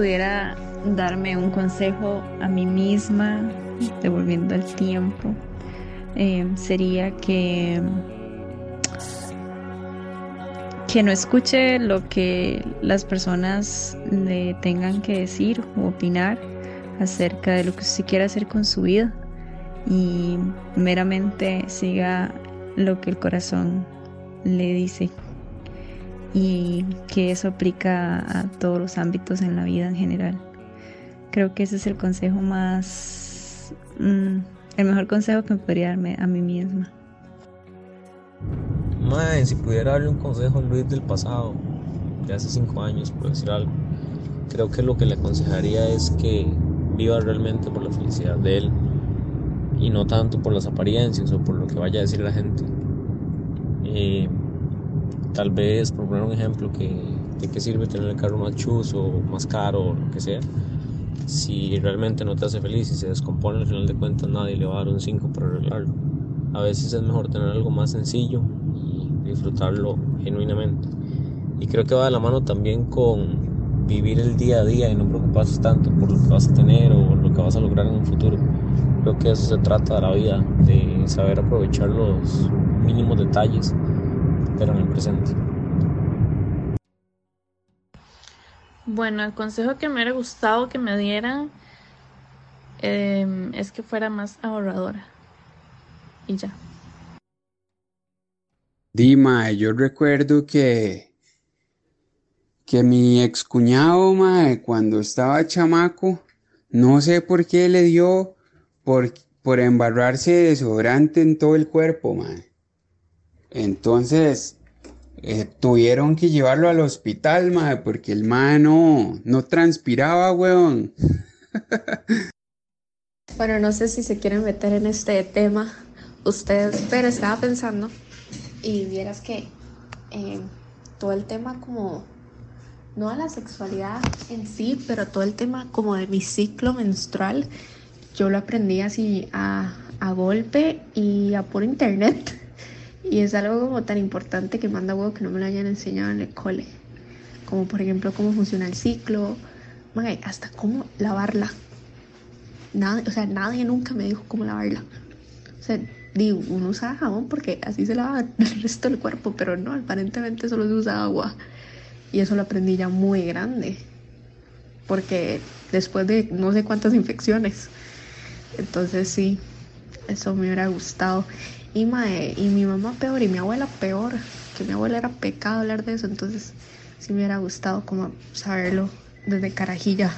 pudiera darme un consejo a mí misma, devolviendo el tiempo, eh, sería que que no escuche lo que las personas le tengan que decir o opinar acerca de lo que usted quiere hacer con su vida y meramente siga lo que el corazón le dice y que eso aplica a todos los ámbitos en la vida en general. Creo que ese es el consejo más, mm, el mejor consejo que me podría darme a mí misma. Madre, si pudiera darle un consejo a Luis del pasado, de hace cinco años, por decir algo, creo que lo que le aconsejaría es que viva realmente por la felicidad de él y no tanto por las apariencias o por lo que vaya a decir la gente. Eh, tal vez, por poner un ejemplo, que, ¿de qué sirve tener el carro más chuzo, más caro o lo que sea? Si realmente no te hace feliz y se descompone al final de cuentas, nadie le va a dar un 5 para arreglarlo. A veces es mejor tener algo más sencillo y disfrutarlo genuinamente. Y creo que va de la mano también con vivir el día a día y no preocuparse tanto por lo que vas a tener o lo que vas a lograr en un futuro. Creo que eso se trata de la vida, de saber aprovechar los mínimos detalles, pero en el presente. Bueno, el consejo que me hubiera gustado que me dieran em, es que fuera más ahorradora. Y ya. Dima, yo recuerdo que que mi excuñado, mae, cuando estaba chamaco, no sé por qué le dio por, por embarrarse de desodorante en todo el cuerpo, mae. Entonces, eh, tuvieron que llevarlo al hospital, mae, porque el mae no, no transpiraba, weón. Bueno, no sé si se quieren meter en este tema ustedes, pero estaba pensando y vieras que eh, todo el tema como, no a la sexualidad en sí, pero todo el tema como de mi ciclo menstrual, yo lo aprendí así a, a golpe y a por internet. Y es algo como tan importante que manda huevo que no me lo hayan enseñado en el cole. Como por ejemplo cómo funciona el ciclo, hasta cómo lavarla. Nada, o sea, nadie nunca me dijo cómo lavarla. O sea, digo, uno usa jabón porque así se lava el resto del cuerpo, pero no, aparentemente solo se usa agua. Y eso lo aprendí ya muy grande. Porque después de no sé cuántas infecciones. Entonces sí, eso me hubiera gustado. Y, mae, y mi mamá peor y mi abuela peor. Que mi abuela era pecado hablar de eso. Entonces sí me hubiera gustado como saberlo desde carajilla.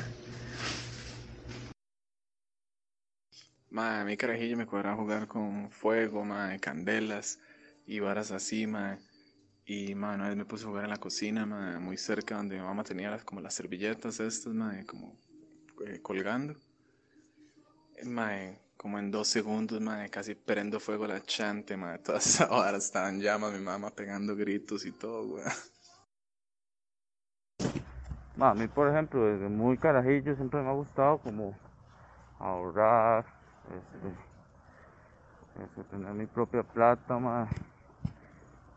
Mae, mí carajillo me cuadra jugar con fuego, mae, candelas y varas así, mae. Y mae, una vez me puse a jugar en la cocina, mae, muy cerca donde mi mamá tenía las, como las servilletas estas, mae, como eh, colgando. Mae, como en dos segundos, mae, casi prendo fuego la chante, mae. Todas varas estaban llamas, mi mamá pegando gritos y todo. Ma, a mí, por ejemplo, desde muy carajillo siempre me ha gustado como ahorrar, este, este, tener mi propia plata, ma.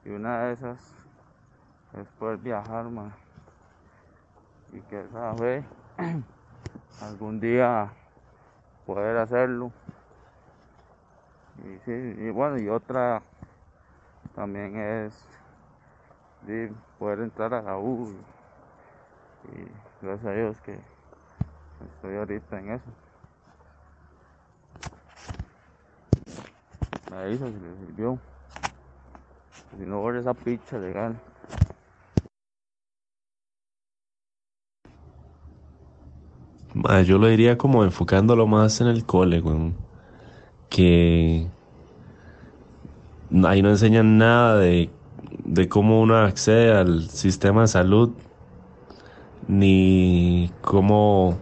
Y una de esas es poder viajar, ma. Y que sabe algún día poder hacerlo. Y sí, y bueno, y otra también es de poder entrar a la U. Y gracias a Dios que estoy ahorita en eso. A Isa se le sirvió. Si no borra esa picha legal. Yo lo diría como enfocándolo más en el cole, weón. Que ahí no enseñan nada de, de cómo uno accede al sistema de salud, ni cómo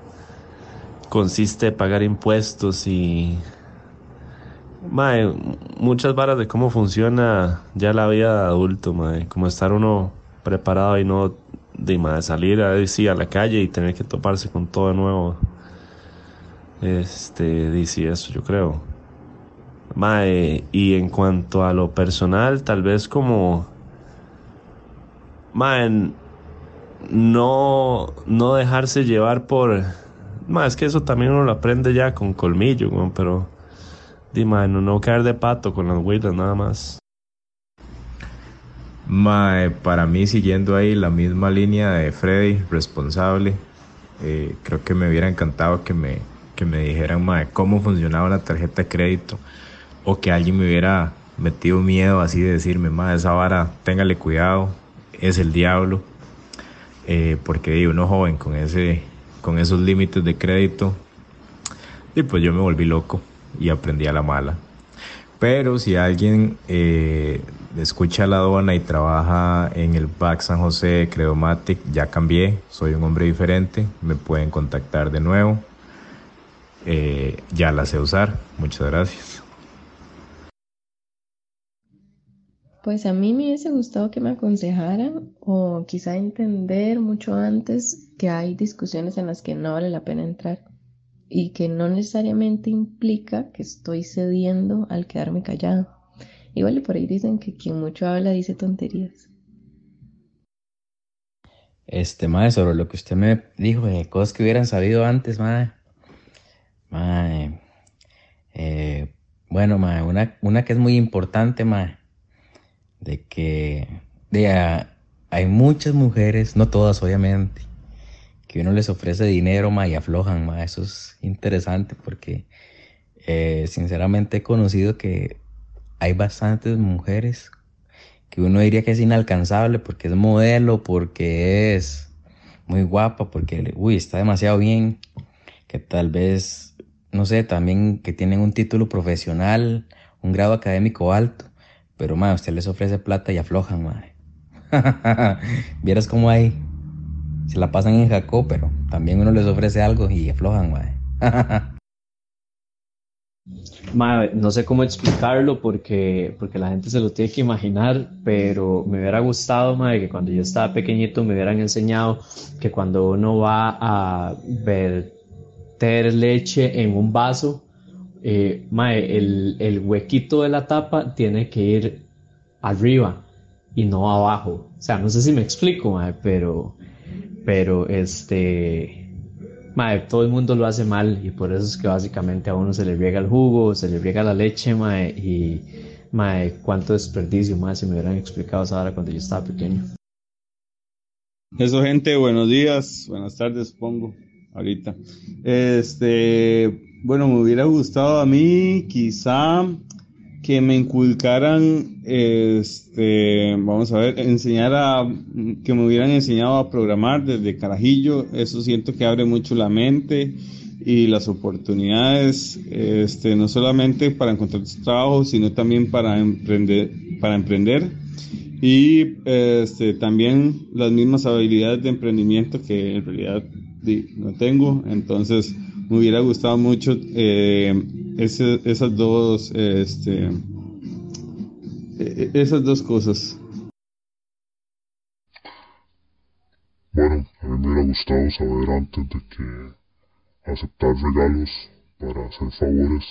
consiste pagar impuestos y mae, muchas varas de cómo funciona ya la vida de adulto, mae, como estar uno preparado y no de salir a, sí, a la calle y tener que toparse con todo de nuevo. Este, dice eso, yo creo. Mae, y en cuanto a lo personal, tal vez como. Mae, no, no dejarse llevar por... Más que eso también uno lo aprende ya con colmillo, pero... Dime, no, no caer de pato con las huilas nada más. Mae, para mí, siguiendo ahí la misma línea de Freddy, responsable, eh, creo que me hubiera encantado que me, que me dijeran mae, cómo funcionaba la tarjeta de crédito o que alguien me hubiera metido miedo así de decirme, mae, esa vara, téngale cuidado, es el diablo. Eh, porque uno joven con, ese, con esos límites de crédito, y pues yo me volví loco y aprendí a la mala. Pero si alguien eh, escucha la aduana y trabaja en el BAC San José Credomatic, ya cambié, soy un hombre diferente, me pueden contactar de nuevo. Eh, ya la sé usar. Muchas gracias. Pues a mí me hubiese gustado que me aconsejaran o quizá entender mucho antes que hay discusiones en las que no vale la pena entrar y que no necesariamente implica que estoy cediendo al quedarme callado. Igual por ahí dicen que quien mucho habla dice tonterías. Este, madre, sobre lo que usted me dijo, de cosas que hubieran sabido antes, madre. Madre. Eh, bueno, madre, una, una que es muy importante, madre. De que de, hay muchas mujeres, no todas obviamente, que uno les ofrece dinero, y aflojan, ma. Eso es interesante porque eh, sinceramente he conocido que hay bastantes mujeres que uno diría que es inalcanzable porque es modelo, porque es muy guapa, porque, uy, está demasiado bien, que tal vez, no sé, también que tienen un título profesional, un grado académico alto, pero, ma, usted les ofrece plata y aflojan, ma. Vieras cómo hay se la pasan en Jacob, pero también uno les ofrece algo y aflojan, mae. no sé cómo explicarlo porque, porque la gente se lo tiene que imaginar, pero me hubiera gustado, mae, que cuando yo estaba pequeñito me hubieran enseñado que cuando uno va a verter leche en un vaso, eh, mae, el, el huequito de la tapa tiene que ir arriba y no abajo. O sea, no sé si me explico, mae, pero pero este, mae, todo el mundo lo hace mal y por eso es que básicamente a uno se le riega el jugo, se le riega la leche, mae, y mae, cuánto desperdicio, mae, si me hubieran explicado esa hora cuando yo estaba pequeño. Eso, gente, buenos días, buenas tardes, supongo, ahorita. Este, bueno, me hubiera gustado a mí quizá que me inculcaran, este, vamos a ver, enseñar a, que me hubieran enseñado a programar desde carajillo, eso siento que abre mucho la mente y las oportunidades, este, no solamente para encontrar trabajo, sino también para emprender, para emprender. Y este, también las mismas habilidades de emprendimiento que en realidad no tengo, entonces me hubiera gustado mucho eh, esas dos, este, e, esas dos cosas. Bueno, a mí me hubiera gustado saber antes de que aceptar regalos para hacer favores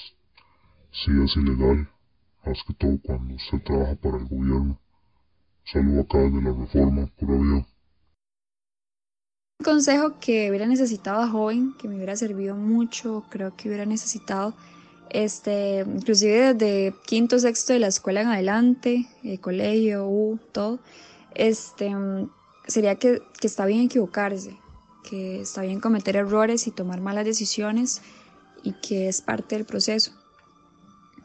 si es ilegal, más que todo cuando se trabaja para el gobierno. Saludo acá de la reforma, pura vida. Consejo que hubiera necesitado a joven, que me hubiera servido mucho, creo que hubiera necesitado este, inclusive desde quinto, sexto de la escuela en adelante, eh, colegio, U, todo, este, sería que, que está bien equivocarse, que está bien cometer errores y tomar malas decisiones y que es parte del proceso,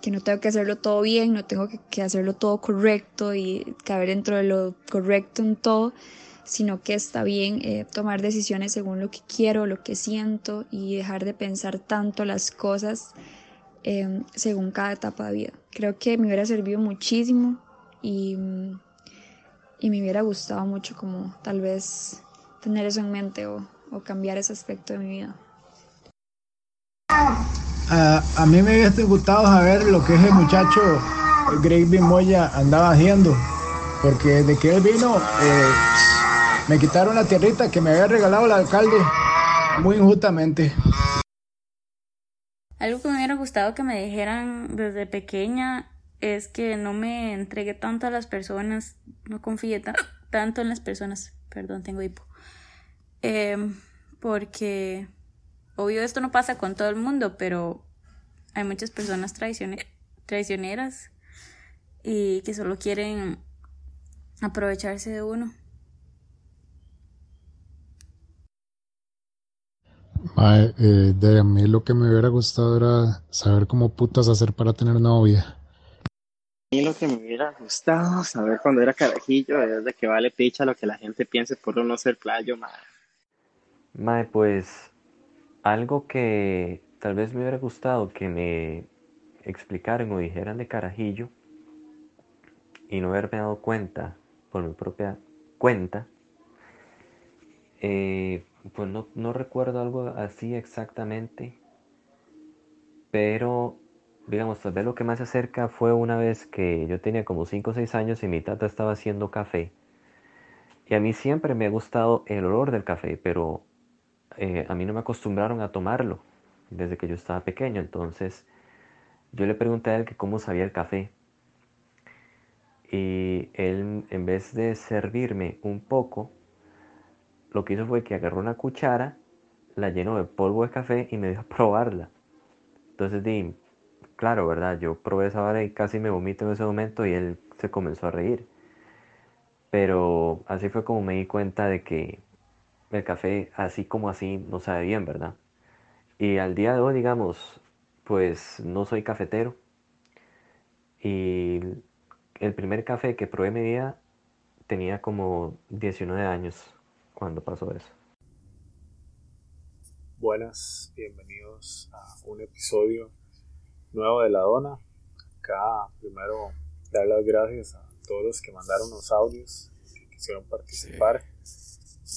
que no tengo que hacerlo todo bien, no tengo que hacerlo todo correcto y caber dentro de lo correcto en todo, sino que está bien eh, tomar decisiones según lo que quiero, lo que siento y dejar de pensar tanto las cosas Em, según cada etapa de vida. Creo que me hubiera servido muchísimo y, y, me hubiera gustado mucho como tal vez tener eso en mente o, cambiar ese aspecto de mi vida. a mí me hubiese gustado saber lo que ese muchacho Greg Moya andaba haciendo, porque desde que él vino eh, me quitaron la tierrita que me había regalado el alcalde muy injustamente. Algo que me hubiera gustado que me dijeran desde pequeña es que no me entregué tanto a las personas, no confíe tanto en las personas, perdón, tengo hipo, Em, porque, obvio, esto no pasa con todo el mundo, pero hay muchas personas traicioneras y que solo quieren aprovecharse de uno. Eh, de a mí lo que me hubiera gustado era saber cómo putas hacer para tener novia. A mí lo que me hubiera gustado saber cuando era carajillo es de que vale picha lo que la gente piense por uno ser playo, madre. Mae, pues algo que tal vez me hubiera gustado que me explicaran o dijeran de carajillo y no haberme dado cuenta por mi propia cuenta, eh, pues no, no recuerdo algo así exactamente, pero digamos, tal vez lo que más se acerca fue una vez que yo tenía como 5 o 6 años y mi tata estaba haciendo café. Y a mí siempre me ha gustado el olor del café, pero eh, a mí no me acostumbraron a tomarlo desde que yo estaba pequeño. Entonces yo le pregunté a él que cómo sabía el café. Y él, en vez de servirme un poco, lo que hizo fue que agarró una cuchara, la llenó de polvo de café y me dio a probarla. Entonces di, claro, ¿verdad? Yo probé esa vara y casi me vomito en ese momento y él se comenzó a reír. Pero así fue como me di cuenta de que el café así como así no sabe bien, ¿verdad? Y al día de hoy, digamos, pues no soy cafetero. Y el primer café que probé en mi vida tenía como 19 años cuando pasó eso. Buenas, bienvenidos a un episodio nuevo de La Dona. Acá primero dar las gracias a todos los que mandaron los audios, que quisieron participar.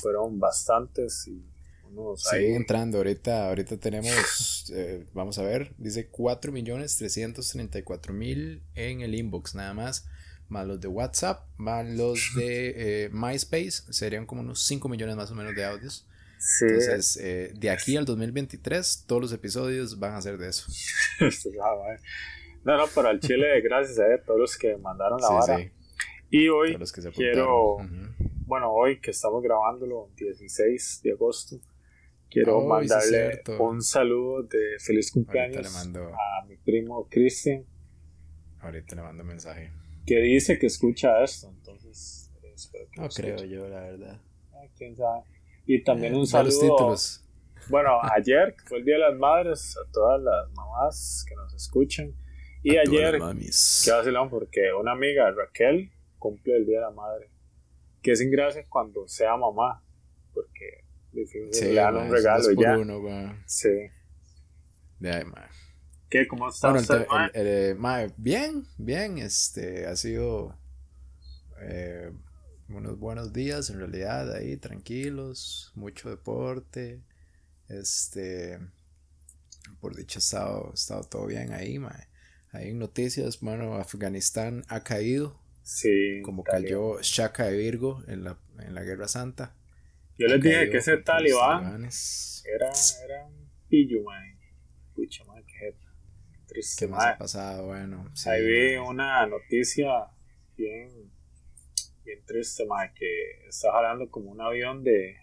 Fueron bastantes y unos Sí, ahí. entrando. Ahorita, ahorita tenemos, eh, vamos a ver, dice 4.334.000 en el inbox nada más. Más los de WhatsApp, más los de eh, MySpace, serían como unos 5 millones más o menos de audios. Sí. Entonces, eh, de aquí al 2023, todos los episodios van a ser de eso. No, no, pero al Chile, gracias a todos los que mandaron la Sí, vara. sí. Y hoy los que se quiero, apuntaron. bueno, hoy que estamos grabándolo, 16 de agosto, quiero Oh, mandarle un saludo de feliz cumpleaños le mando. a mi primo Cristian, Ahorita le mando mensaje. Que dice que escucha esto, entonces espero que No lo creo escuche. yo, la verdad. Ah, quién sabe. Y también Eh, un los saludo. títulos. Bueno, ayer fue el Día de las Madres, a todas las mamás que nos escuchan. Y A ayer, qué vacilón, porque una amiga, Raquel, cumple el Día de la Madre. Que es ingracia cuando sea mamá, porque difícil, Sí, le dan ma, un regalo y ya. uno. Sí. De ahí. ¿Qué? ¿Cómo está Bueno, usted, el- el, eh, mae, bien, bien, este, ha sido eh, unos buenos días en realidad ahí, tranquilos, mucho deporte, este, por dicho ha estado, estado todo bien ahí, mae. Hay noticias, bueno, Afganistán ha caído, Sí, como cayó. Shaka de Virgo en la, en la Guerra Santa. Yo les dije que ese talibán era, era un pillo, man. Pucha, jeta. Triste, ¿Qué más ha pasado? Bueno, sí, Ahí vi una noticia bien, bien triste, mae, que está jalando como un avión de,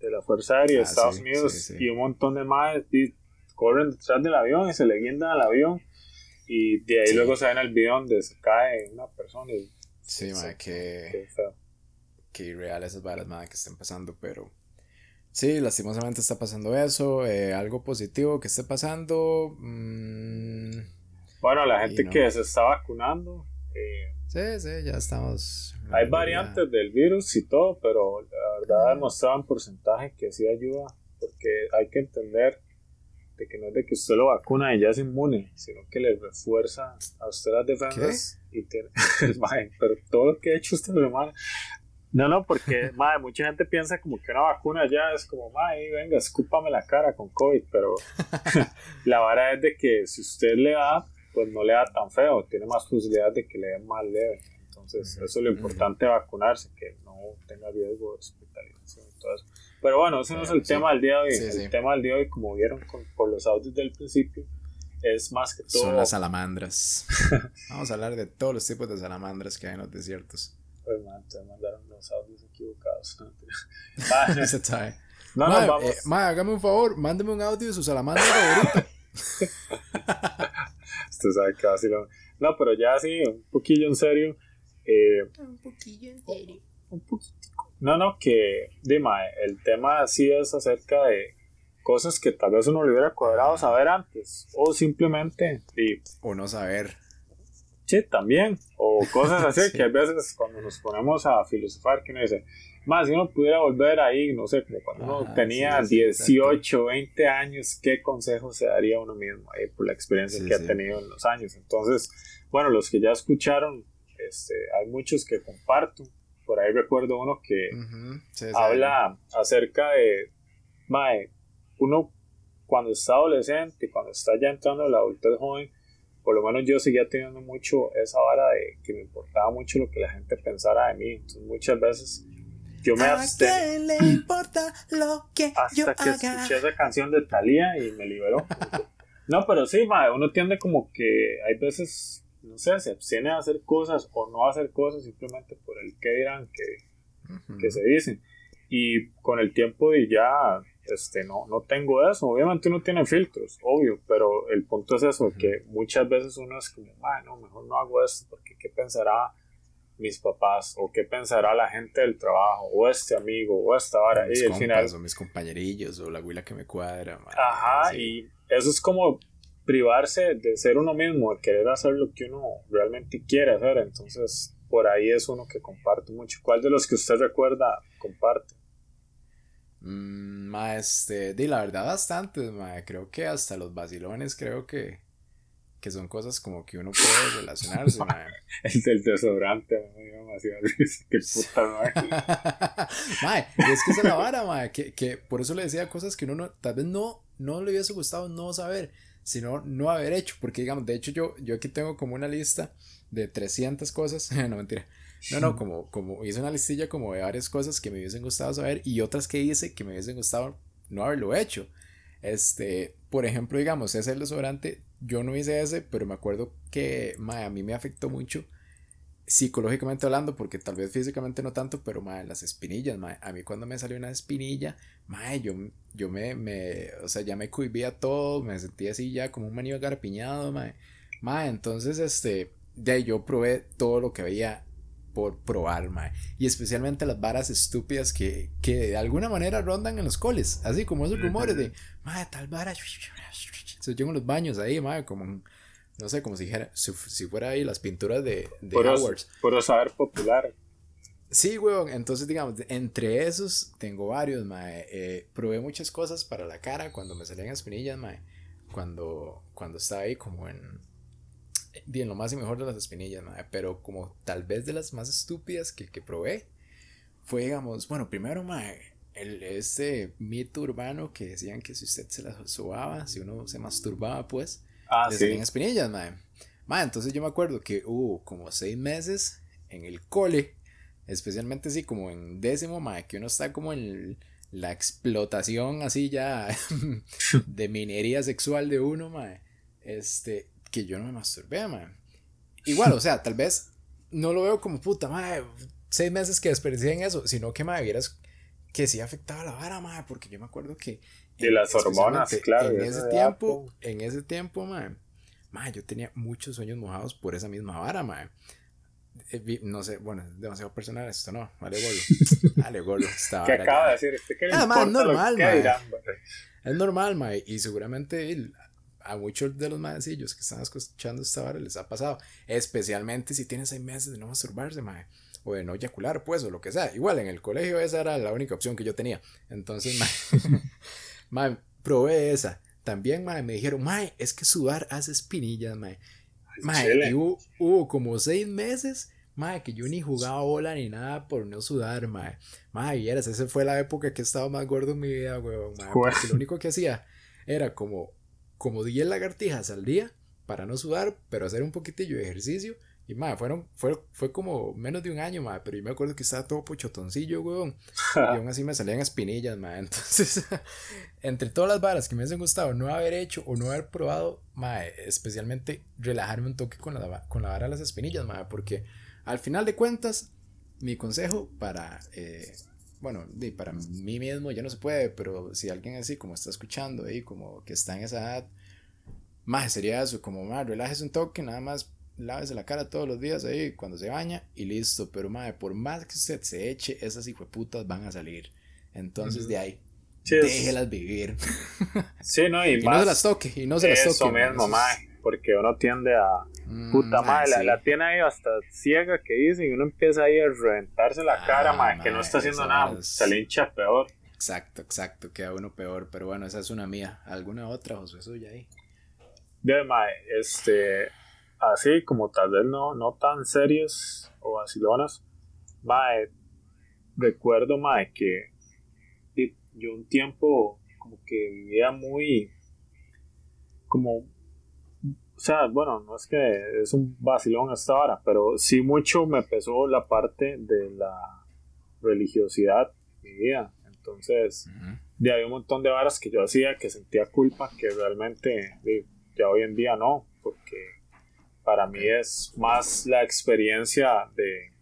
de la Fuerza Aérea de Ah, Estados sí, Unidos sí, y un montón de di- corren detrás del avión y se le guindan al avión y de ahí luego se ven el video donde se cae una persona y Sí, mae, que, qué irreal esas balas, madre, que estén pasando, pero sí, lastimosamente está pasando eso. eh, algo positivo que esté pasando. mm, Bueno, la gente no. que se está vacunando, eh, sí, sí, ya estamos. hay variantes del virus y todo, pero la verdad ha demostrado en porcentaje que sí ayuda, porque hay que entender de que no es de que usted lo vacuna y ya es inmune, sino que le refuerza a usted las defensas y tiene, pero todo lo que ha hecho esta semana. No, no, porque mae, mucha gente piensa como que una vacuna ya es como, mae, venga, escúpame la cara con COVID, pero la vara es de que si usted le da, pues no le da tan feo, tiene más posibilidades de que le dé más leve. Entonces, eso es lo importante vacunarse, que no tenga riesgo de hospitalización y todo eso. Pero bueno, ese no es el Sí. tema del día de hoy. Sí, el sí. tema del día de hoy, como vieron con- por los audios del principio, es más que todo. Son las salamandras. Vamos a hablar de todos los tipos de salamandras que hay en los desiertos. Pues, man, te mandaron los audios equivocados. Se sabe. No, no, vamos. eh, mae, hágame un favor, mándeme un audio de su salamandra favorita. Usted sabe que así lo... No, pero ya sí, un poquillo en serio. eh, Un poquillo en serio. no, no, que, dime, el tema sí es acerca de cosas que tal vez uno le hubiera cuadrado saber antes. O simplemente, y, O no saber. Sí, también. O cosas así Sí. que a veces cuando nos ponemos a filosofar, que uno dice, más si uno pudiera volver ahí, no sé, como cuando uno Ajá, tenía sí, sí, 18, 20 años, ¿qué consejo se daría a uno mismo ahí por la experiencia Sí, que ha tenido en los años? Entonces, bueno, los que ya escucharon, este, hay muchos que comparto. Por ahí recuerdo uno que sí, sí. habla acerca de, mae, uno cuando está adolescente, cuando está ya entrando en la adultez joven, por lo menos yo seguía teniendo mucho esa vara de que me importaba mucho lo que la gente pensara de mí. Entonces muchas veces yo me abstenía le importa lo que hasta que escuché esa canción de Thalía y me liberó. No, pero sí, mae, uno tiende como que hay veces, no sé, se abstiene de hacer cosas o no hacer cosas simplemente por el que dirán que, que se dicen. Y con el tiempo y ya, este, no, no tengo eso. Obviamente uno tiene filtros, obvio, pero el punto es eso, que muchas veces uno es como, "Mae, no, mejor no hago esto porque qué pensará mis papás o qué pensará la gente del trabajo o este amigo o esta vara. mis Y al final o mis compañerillos o la huila que me cuadra. Ajá, y eso es como privarse de ser uno mismo, de querer hacer lo que uno realmente quiere hacer. Entonces, por ahí es uno que comparte mucho. ¿Cuál de los que usted recuerda comparte? Ma, este, di la verdad bastantes, ma, creo que hasta los vacilones creo que, que son cosas como que uno puede relacionarse, ma. El del desodorante, me dio demasiado risa. Qué puta madre. Mae, es que esa es la vara, mae, que, que por eso le decía cosas que uno no, tal vez no, no le hubiese gustado no saber, sino no haber hecho, porque digamos, de hecho yo, yo aquí tengo como una lista de 300 cosas, no mentira, no, no, como, como hice una listilla como de varias cosas que me hubiesen gustado saber y otras que hice que me hubiesen gustado no haberlo hecho. Este, por ejemplo, digamos, ese el desodorante, yo no hice ese, pero me acuerdo que mae, a mí me afectó mucho psicológicamente hablando, porque tal vez físicamente no tanto, pero mae, las espinillas, a mí cuando me salió una espinilla, yo, yo me, me, o sea, ya me cohibía todo, me sentía así ya como un maníaco garpiñado, entonces, este, de yo probé todo lo que había por probar, mae, y especialmente las varas estúpidas que, que de alguna manera rondan en los coles, así como esos rumores de, mae, tal vara, se oyen en los baños ahí, mae, como un- no sé, como si, dijera, si, si fuera ahí las pinturas de, de Puro, Howards. puro saber popular. Sí, weón. Entonces, digamos, entre esos tengo varios, mae. Eh, probé muchas cosas para la cara cuando me salían espinillas, mae. Cuando, cuando estaba ahí como en... Bien, lo más y mejor de las espinillas, mae. Pero como tal vez de las más estúpidas que, que probé, fue, digamos, bueno, primero, mae, el, este mito urbano que decían que si usted se la sobaba, si uno se masturbaba, pues, Ah, le sí. salían espinillas, mae. Mae, entonces yo me acuerdo que hubo como seis meses en el cole, especialmente así como en décimo, mae, que uno está como en la explotación así ya de minería sexual de uno, mae. Este, que yo no me masturbé, mae. Igual, o sea, tal vez no lo veo como puta, mae, seis meses que desperdicié en eso, sino que, mae, vieras que sí afectaba la vara, mae, porque yo me acuerdo que Y las hormonas, claro. En ese tiempo, en ese tiempo, mae, mae, yo tenía muchos sueños mojados por esa misma vara, mae. Eh, No sé, bueno, es demasiado personal esto, ¿no? Vale, gordo. Vale, esta ¿Qué acaba ya. de decir? ¿Usted qué le Ah, es importa lo normal, mae? Es normal, mae. Y seguramente el- a muchos de los maecillos que están escuchando esta vara les ha pasado. Especialmente si tienen seis meses de no masturbarse, mae. O de no eyacular, pues, o lo que sea. Igual en el colegio esa era la única opción que yo tenía. Entonces, mae, mae, probé esa. También, mae, me dijeron, mae, es que sudar hace espinillas. Mae, chile. y hubo, hubo como seis meses, mae, que yo ni jugaba bola ni nada por no sudar, mae. Mae, vieras, esa fue la época que estaba más gordo en mi vida, weón, mae. Jue- Porque lo único que hacía era como, como 10 lagartijas al día para no sudar, pero hacer un poquitillo de ejercicio. Y mae, fueron, fue, fue como menos de un año, mae, pero yo me acuerdo que estaba todo pochotoncillo, weón. Y aún así me salían espinillas, mae. Entonces, entre todas las varas que me hubiesen gustado no haber hecho o no haber probado, mae, especialmente relajarme un toque con la, con la vara de las espinillas, mae, porque al final de cuentas, mi consejo para eh, bueno, para mí mismo ya no se puede, pero si alguien así como está escuchando ahí, como que está en esa edad, más sería eso, como más relájese un toque, nada más lávese la cara todos los días ahí cuando se baña y listo, pero más por más que usted se eche, esas putas van a salir. Entonces de ahí, Sí, déjelas vivir. Sí, no, y, Y no más se las toque, y no se las toque, mismo, eso es- mae, porque uno tiende a. Puta Mm, madre, ah, la, tiene ahí hasta ciega que dice y uno empieza ahí a reventarse la cara, mae, que no está haciendo nada, se le hincha peor. Exacto, exacto, queda uno peor, pero bueno, esa es una mía. ¿Alguna otra, José, suya ahí? De mae, este, así como tal vez no, no tan serias o vacilonas, mae, recuerdo, mae, que yo un tiempo como que vivía muy, como, o sea, bueno, no es que es un vacilón hasta ahora, pero sí mucho me pesó la parte de la religiosidad en mi vida. Entonces, de había un montón de varas que yo hacía que sentía culpa, que realmente ya hoy en día no, porque para mí es más la experiencia de,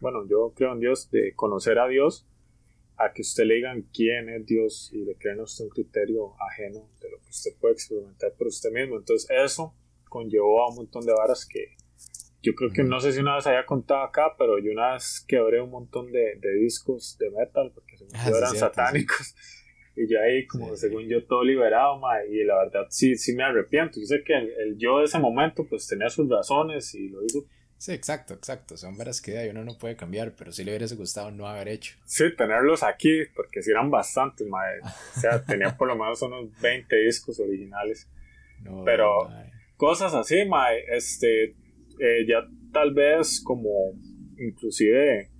bueno, yo creo en Dios, de conocer a Dios, a que usted le digan quién es Dios y le creen a usted un criterio ajeno de lo que usted puede experimentar por usted mismo. Entonces eso conllevó a un montón de varas que yo creo que no sé si una vez había contado acá, pero yo una vez quebré un montón de, de discos de metal porque según Ah, yo sí, eran cierto, satánicos. Y yo ahí, como según yo, todo liberado, mae, y la verdad sí, sí me arrepiento. Yo sé que el, el yo de ese momento, pues tenía sus razones y lo hizo. Sí, exacto, exacto. Son varas que uno no puede cambiar, pero sí le hubiese gustado no haber hecho. Sí, tenerlos aquí, porque si eran bastantes, mae. O sea, tenía por lo menos unos 20 discos originales. Pero cosas así, mae, este, eh, ya tal vez como, inclusive,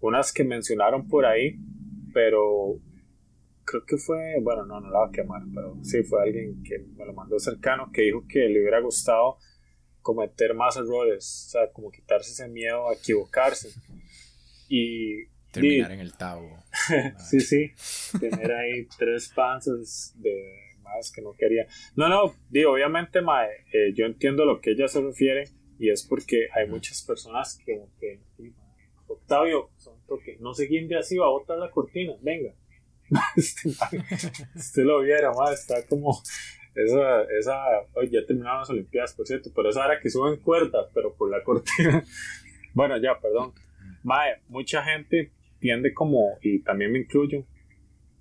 unas que mencionaron por ahí, pero creo que fue, bueno, no, no la voy a quemar, pero sí fue alguien que me lo mandó cercano, que dijo que le hubiera gustado cometer más errores, o sea, como quitarse ese miedo a equivocarse. Y Terminar y- en el tabo. sí, sí, tener ahí tres panzas de más que no quería. No, no, digo, obviamente, mae, eh, yo entiendo lo que ella se refiere y es porque hay muchas personas que, que Octavio, son toque, no se guinde así, va a botar la cortina, venga. Este, usted lo viera, mae, está como esa, esa, oye, ya terminaron las Olimpiadas, por cierto, pero esa era que suben cuerdas, pero por la cortina. bueno, ya, perdón. Mae, mucha gente tiende como, y también me incluyo,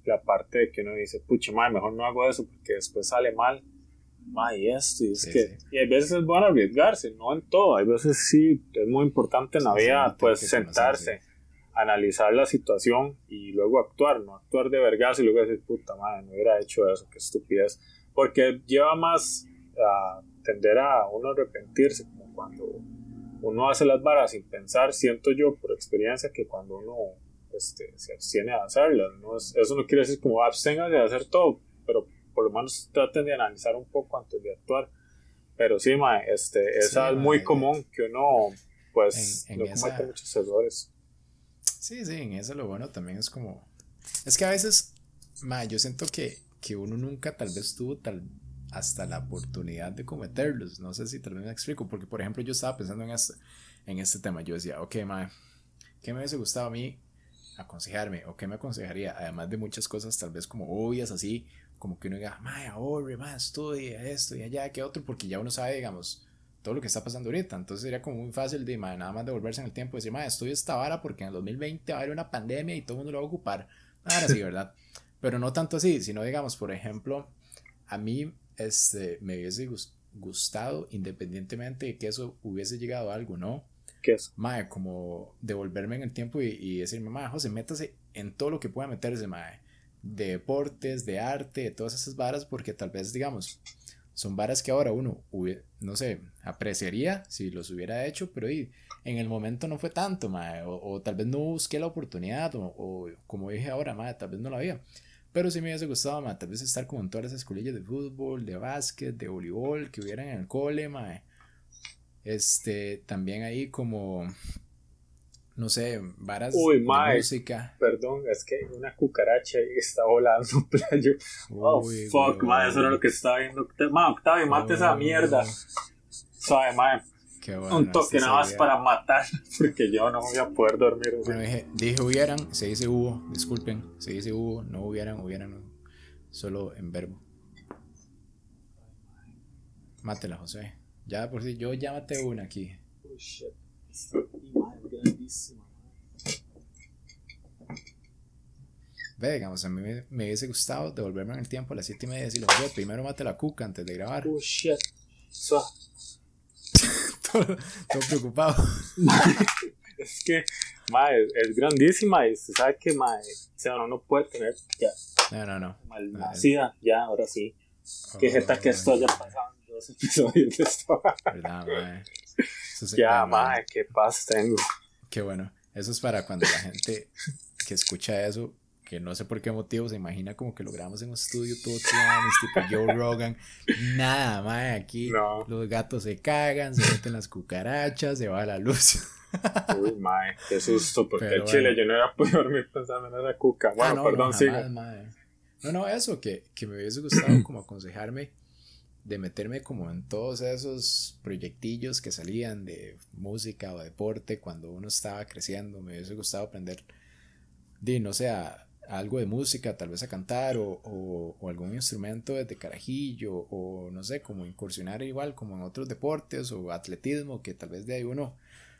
la parte de que uno dice, pucha, mae, mejor no hago eso porque después sale mal. Y esto, y es Sí, que, y hay veces es bueno arriesgarse, no en todo, hay veces sí, es muy importante en la Sí, sí, vida, pues sentarse, analizar la situación y luego actuar, no actuar de vergas y luego decir, puta madre, no hubiera hecho eso, qué estupidez, porque lleva más a tender a uno arrepentirse, como cuando uno hace las varas sin pensar, siento yo por experiencia que cuando uno este, se abstiene de hacerlas, ¿no? Es- eso no quiere decir como absténgase de hacer todo, pero por lo menos traten de analizar un poco antes de actuar. Pero sí, mae, este, esa Sí, es muy común que uno, pues, En- en no esa- cometa muchos errores. Sí, sí, en eso lo bueno también es como... Es que a veces, ma, yo siento que, que uno nunca tal vez tuvo tal hasta la oportunidad de cometerlos. No sé si tal vez me explico, porque por ejemplo yo estaba pensando en este, en este tema. Yo decía, ok, ma, ¿qué me hubiese gustado a mí aconsejarme? ¿O qué me aconsejaría? Además de muchas cosas tal vez como obvias así, como que uno diga, ma, ahorre, ma, estudie esto y allá, que otro, porque ya uno sabe, digamos, todo lo que está pasando ahorita. Entonces sería como muy fácil de ma, nada más devolverse en el tiempo y decir, ma, estudio esta vara porque en el 2020 va a haber una pandemia y todo el mundo lo va a ocupar. Ahora sí, ¿verdad? Pero no tanto así, sino digamos, por ejemplo, a mí este, me hubiese gus- gustado, independientemente de que eso hubiese llegado a algo, ¿no? ¿Qué es? Mae, como devolverme en el tiempo y, y decirme, mae, José, métase en todo lo que pueda meterse, mae. De deportes, de arte, de todas esas varas, porque tal vez, digamos, son varas que ahora uno, no sé, apreciaría si los hubiera hecho, pero y, en el momento no fue tanto, mae, o, tal vez no busqué la oportunidad, o, o como dije ahora, mae, tal vez no la había. Pero sí me hubiese gustado, mae, tal vez estar como en todas las escuelillas de fútbol, de básquet, de voleibol, que hubieran en el cole, mae. Este, también ahí como, no sé, varas Uy, de música. perdón, es que una cucaracha ahí está volando, playo. Oh, Uy, fuck, mae, eso era lo que estaba viendo. Ma, Octavio, mate esa Oh. mierda. Qué bueno, un toque nada más para matar, porque yo no voy a poder dormir. Bueno, dije, dije hubieran, se dice hubo, disculpen, se dice hubo, no hubieran, hubieran, no. solo en verbo. Mátela, José. Ya por si yo ya maté una aquí. Oh, shit. Ve, digamos, a mí me, me hubiese gustado devolverme en el tiempo a las 7 y media y decirle, José, primero mate la cuca antes de grabar. Oh shit. So, todo, todo preocupado. es que, mae, es grandísima y se sabe que, mae, o sea, uno no puede tener ya No, no, no. malnacida, ya, ahora sí. Qué jeta que esto haya pasado dos episodios de esto. ¿Verdad, mae? Ya, mae. qué paz tengo. Qué bueno. Eso es para cuando la gente que escucha eso, que no sé por qué motivo, se imagina como que lo grabamos en un estudio todo tuanis, tipo Joe Rogan. Nada, mae, aquí los gatos se cagan, se meten las cucarachas, se va la luz. Uy, mae, qué susto, porque el chile bueno. yo no era podido dormir pensando en esa cuca. Bueno, Ah, no, perdón, no, mae. No, no, eso, que, que me hubiese gustado como aconsejarme de meterme como en todos esos proyectillos que salían de música o deporte cuando uno estaba creciendo. Me hubiese gustado aprender, de, no sé, algo de música, tal vez a cantar o, o- o algún instrumento desde carajillo o no sé, como incursionar igual como en otros deportes o atletismo que tal vez de ahí uno,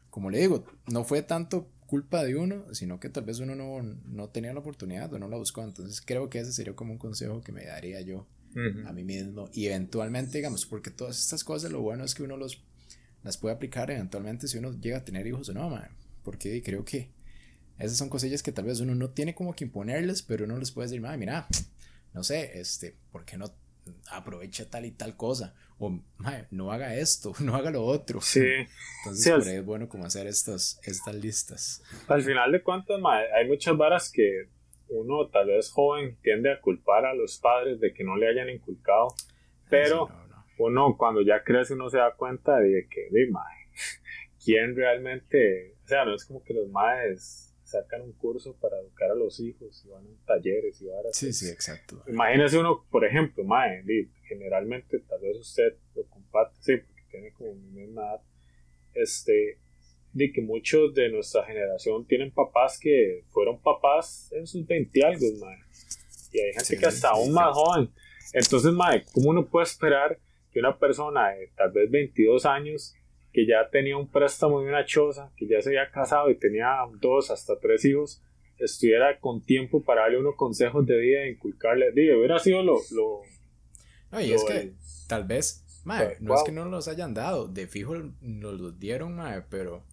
como le digo, no fue tanto culpa de uno, sino que tal vez uno no, no tenía la oportunidad o no la buscó. Entonces creo que ese sería como un consejo que me daría yo Ujú. a mí mismo y eventualmente, digamos, porque todas estas cosas lo bueno es que uno los, las puede aplicar eventualmente si uno llega a tener hijos o no, mae. porque creo que esas son cosillas que tal vez uno no tiene como que imponerles, pero uno les puede decir, mira, no sé, este, ¿por qué no aprovecha tal y tal cosa? O, no haga esto, no haga lo otro. Sí. Entonces, Sí, por al- ahí es bueno como hacer estas, estas listas. Al final de cuentas, mae, hay muchas varas que uno tal vez joven tiende a culpar a los padres de que no le hayan inculcado, pero uno cuando ya crece uno se da cuenta de que, de, quién realmente, o sea, no es como que los maes sacan un curso para educar a los hijos y van a talleres y varas. Sí, sí, exacto. Imagínese uno, por ejemplo, di, generalmente tal vez usted lo comparte, sí, porque tiene como mi misma edad, este, de que muchos de nuestra generación tienen papás que fueron papás en sus 20 algo, mae. Y hay gente Sí, que hasta aún más joven. Entonces, mae, ¿cómo uno puede esperar que una persona de tal vez 22 años, que ya tenía un préstamo y una choza, que ya se había casado y tenía dos hasta tres hijos, estuviera con tiempo para darle unos consejos de vida e inculcarle? Digo, hubiera sido lo... lo No, y lo es que del- tal vez, Pues, no es wow. que no los hayan dado, de fijo nos los dieron, mae, pero,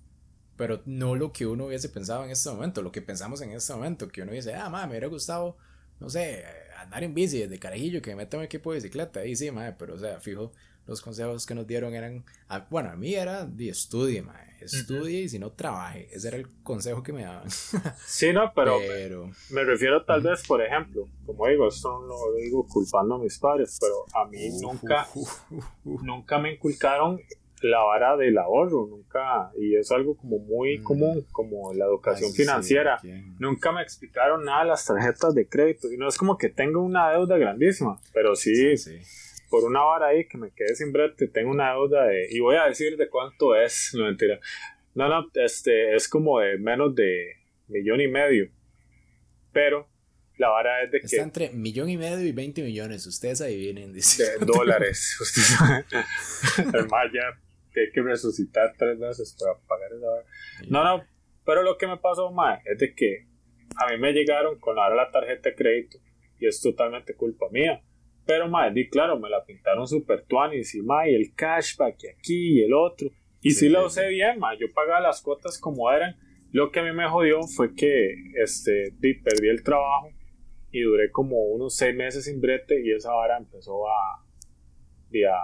pero no lo que uno hubiese pensado en este momento, lo que pensamos en este momento, que uno dice, ah, mae, me hubiera gustado, no sé, andar en bici desde carajillo, que me meta en un equipo de bicicleta, y sí, mae, pero o sea, fijo, los consejos que nos dieron eran, bueno, a mí era de estudie, mae, estudie y si no trabaje, ese era el consejo que me daban. Sí, no, pero, Pero- me refiero tal vez, por ejemplo, como digo, esto no lo digo culpando a mis padres, pero a mí nunca, nunca me inculcaron la vara del ahorro, nunca, y es algo como muy común, como la educación Mm. Sí, financiera. Nunca me explicaron nada de las tarjetas de crédito, y no es como que tengo una deuda grandísima, pero sí, por una vara ahí que me quedé sin brete, tengo una deuda de, y voy a decir de cuánto es, no mentira. No, no, este, es como de menos de millón y medio. Pero la vara es de que Está entre millón y medio y 20 millones, ustedes adivinen, dice. de dólares. Usted sabe. El más ya que hay que resucitar tres veces para pagar esa vara. No, no, pero lo que me pasó, más es de que a mí me llegaron con ahora la tarjeta de crédito y es totalmente culpa mía. Pero, mae, di claro, me la pintaron super tuanis y, mae, y el cashback y aquí y el otro. Y sí, Sí, la usé bien, mae, yo pagaba las cuotas como eran. Lo que a mí me jodió fue que, este, di, perdí el trabajo y duré como unos seis meses sin brete y esa vara empezó a, di, a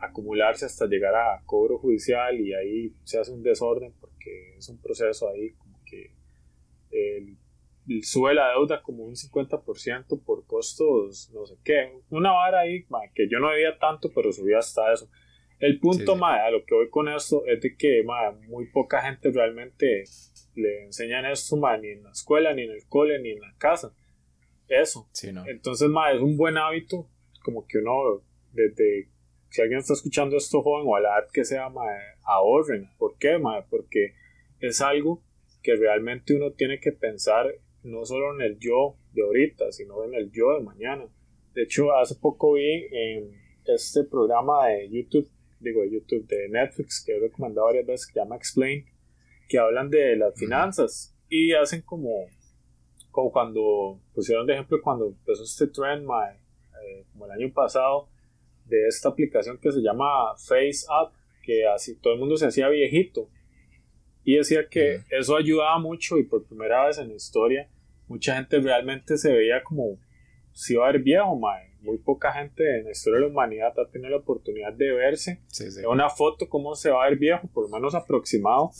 acumularse hasta llegar a cobro judicial y ahí se hace un desorden porque es un proceso ahí como que el- el- sube la deuda como un 50% por costos, no sé qué, una vara ahí ma, que yo no debía tanto pero subía hasta eso. El punto, Sí, ma, a lo que voy con esto es de que ma, muy poca gente realmente le enseñan esto ni en la escuela, ni en el cole, ni en la casa. Eso. Sí, no. Entonces, ma, es un buen hábito, como que uno desde si alguien está escuchando esto joven o a la edad que sea, mae, ahorren. ¿Por qué, mae? Porque es algo que realmente uno tiene que pensar no solo en el yo de ahorita, sino en el yo de mañana. De hecho, hace poco vi en este programa de YouTube, digo de YouTube, de Netflix, que he recomendado varias veces, que se llama Explain, que hablan de las finanzas y hacen como, como cuando pusieron de ejemplo cuando empezó este trend, my, eh, como el año pasado, de esta aplicación que se llama Face Up, que así todo el mundo se hacía viejito. Y decía que eso ayudaba mucho y por primera vez en la historia mucha gente realmente se veía como si iba a ver viejo, mae. Muy poca gente en la historia de la humanidad ha tenido la oportunidad de verse en una foto cómo se va a ver viejo, por lo menos aproximado,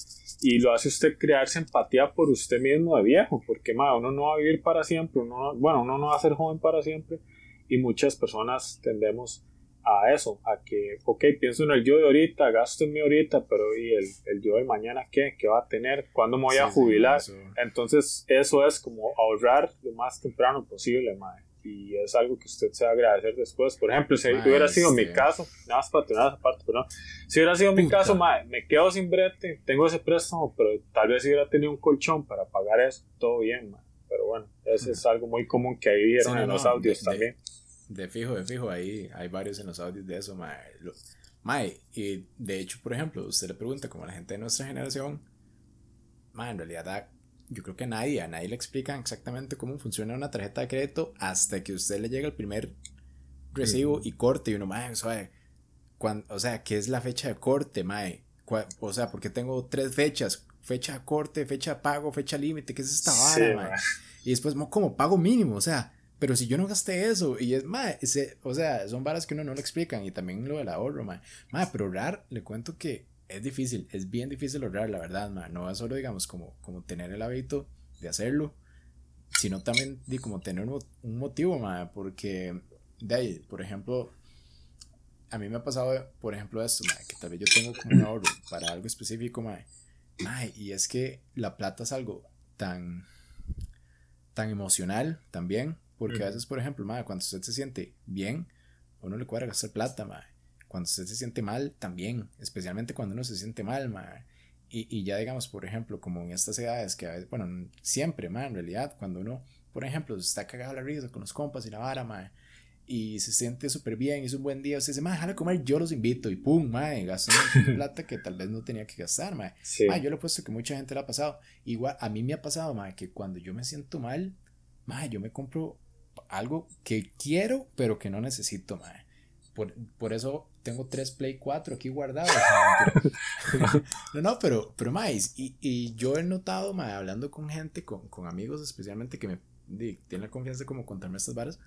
y lo hace usted crearse empatía por usted mismo de viejo, porque mae, uno no va a vivir para siempre, uno, bueno, uno no va a ser joven para siempre, y muchas personas tendemos a eso, a que, ok, pienso en el yo de ahorita, gasto en mi ahorita, pero ¿y el, el yo de mañana qué? ¿Qué va a tener? ¿Cuándo me voy a jubilar? Entonces, eso es como ahorrar lo más temprano posible, mae. Y es algo que usted se va a agradecer después. Por ejemplo, si hubiera sido mi caso, nada más para tener esa parte, pero si hubiera sido mi caso, mae, me quedo sin brete, tengo ese préstamo, pero tal vez si hubiera tenido un colchón para pagar eso, todo bien, mae. Pero bueno, eso es algo muy común que ahí vieron en los audios también. De fijo, de fijo, ahí hay varios en los audios de eso, mae. mae, y de hecho, por ejemplo, usted le pregunta como a la gente de nuestra generación, mae, en realidad yo creo que a nadie, a nadie le explican exactamente cómo funciona una tarjeta de crédito hasta que usted le llega el primer recibo y corte y uno, mae, suave, o sea, ¿qué es la fecha de corte, mae? O sea, porque tengo tres fechas, fecha de corte, fecha de pago, fecha límite, ¿qué es esta vara, mae? Y después, como pago mínimo, o sea, pero si yo no gasté eso, y es, más o sea, son varas que uno no le explican, y también lo del ahorro, mae. Mae, pero ahorrar, le cuento que es difícil, es bien difícil ahorrar, la verdad, mae. No es solo, digamos, como, como tener el hábito de hacerlo, sino también de como tener un, motivo, mae, porque, de ahí, por ejemplo, a mí me ha pasado, por ejemplo, esto, mae, que tal vez yo tengo como un ahorro para algo específico, mae. Mae, y es que la plata es algo tan, tan emocional también porque a veces, por ejemplo, cuando usted se siente bien, uno le cuadra gastar plata, madre. Cuando usted se siente mal, también. Especialmente cuando uno se siente mal, madre. Y, y ya digamos, por ejemplo, como en estas edades que a veces, bueno, siempre, madre, en realidad, cuando uno, por ejemplo, está cagado la risa con los compas y la vara, madre, y se siente súper bien, es un buen día, usted dice, madre, déjale comer, yo los invito, y pum, madre, gastó plata que tal vez no tenía que gastar, madre. yo le he puesto que mucha gente le ha pasado. Igual, a mí me ha pasado, madre, que cuando yo me siento mal, madre, yo me compro algo que quiero, pero que no necesito, mae. Por, por, eso tengo tres Play 4 aquí guardados. no, no, pero, pero más, y, y, yo he notado, mae, hablando con gente, con, con amigos especialmente, que me tienen la confianza de como contarme estas varas,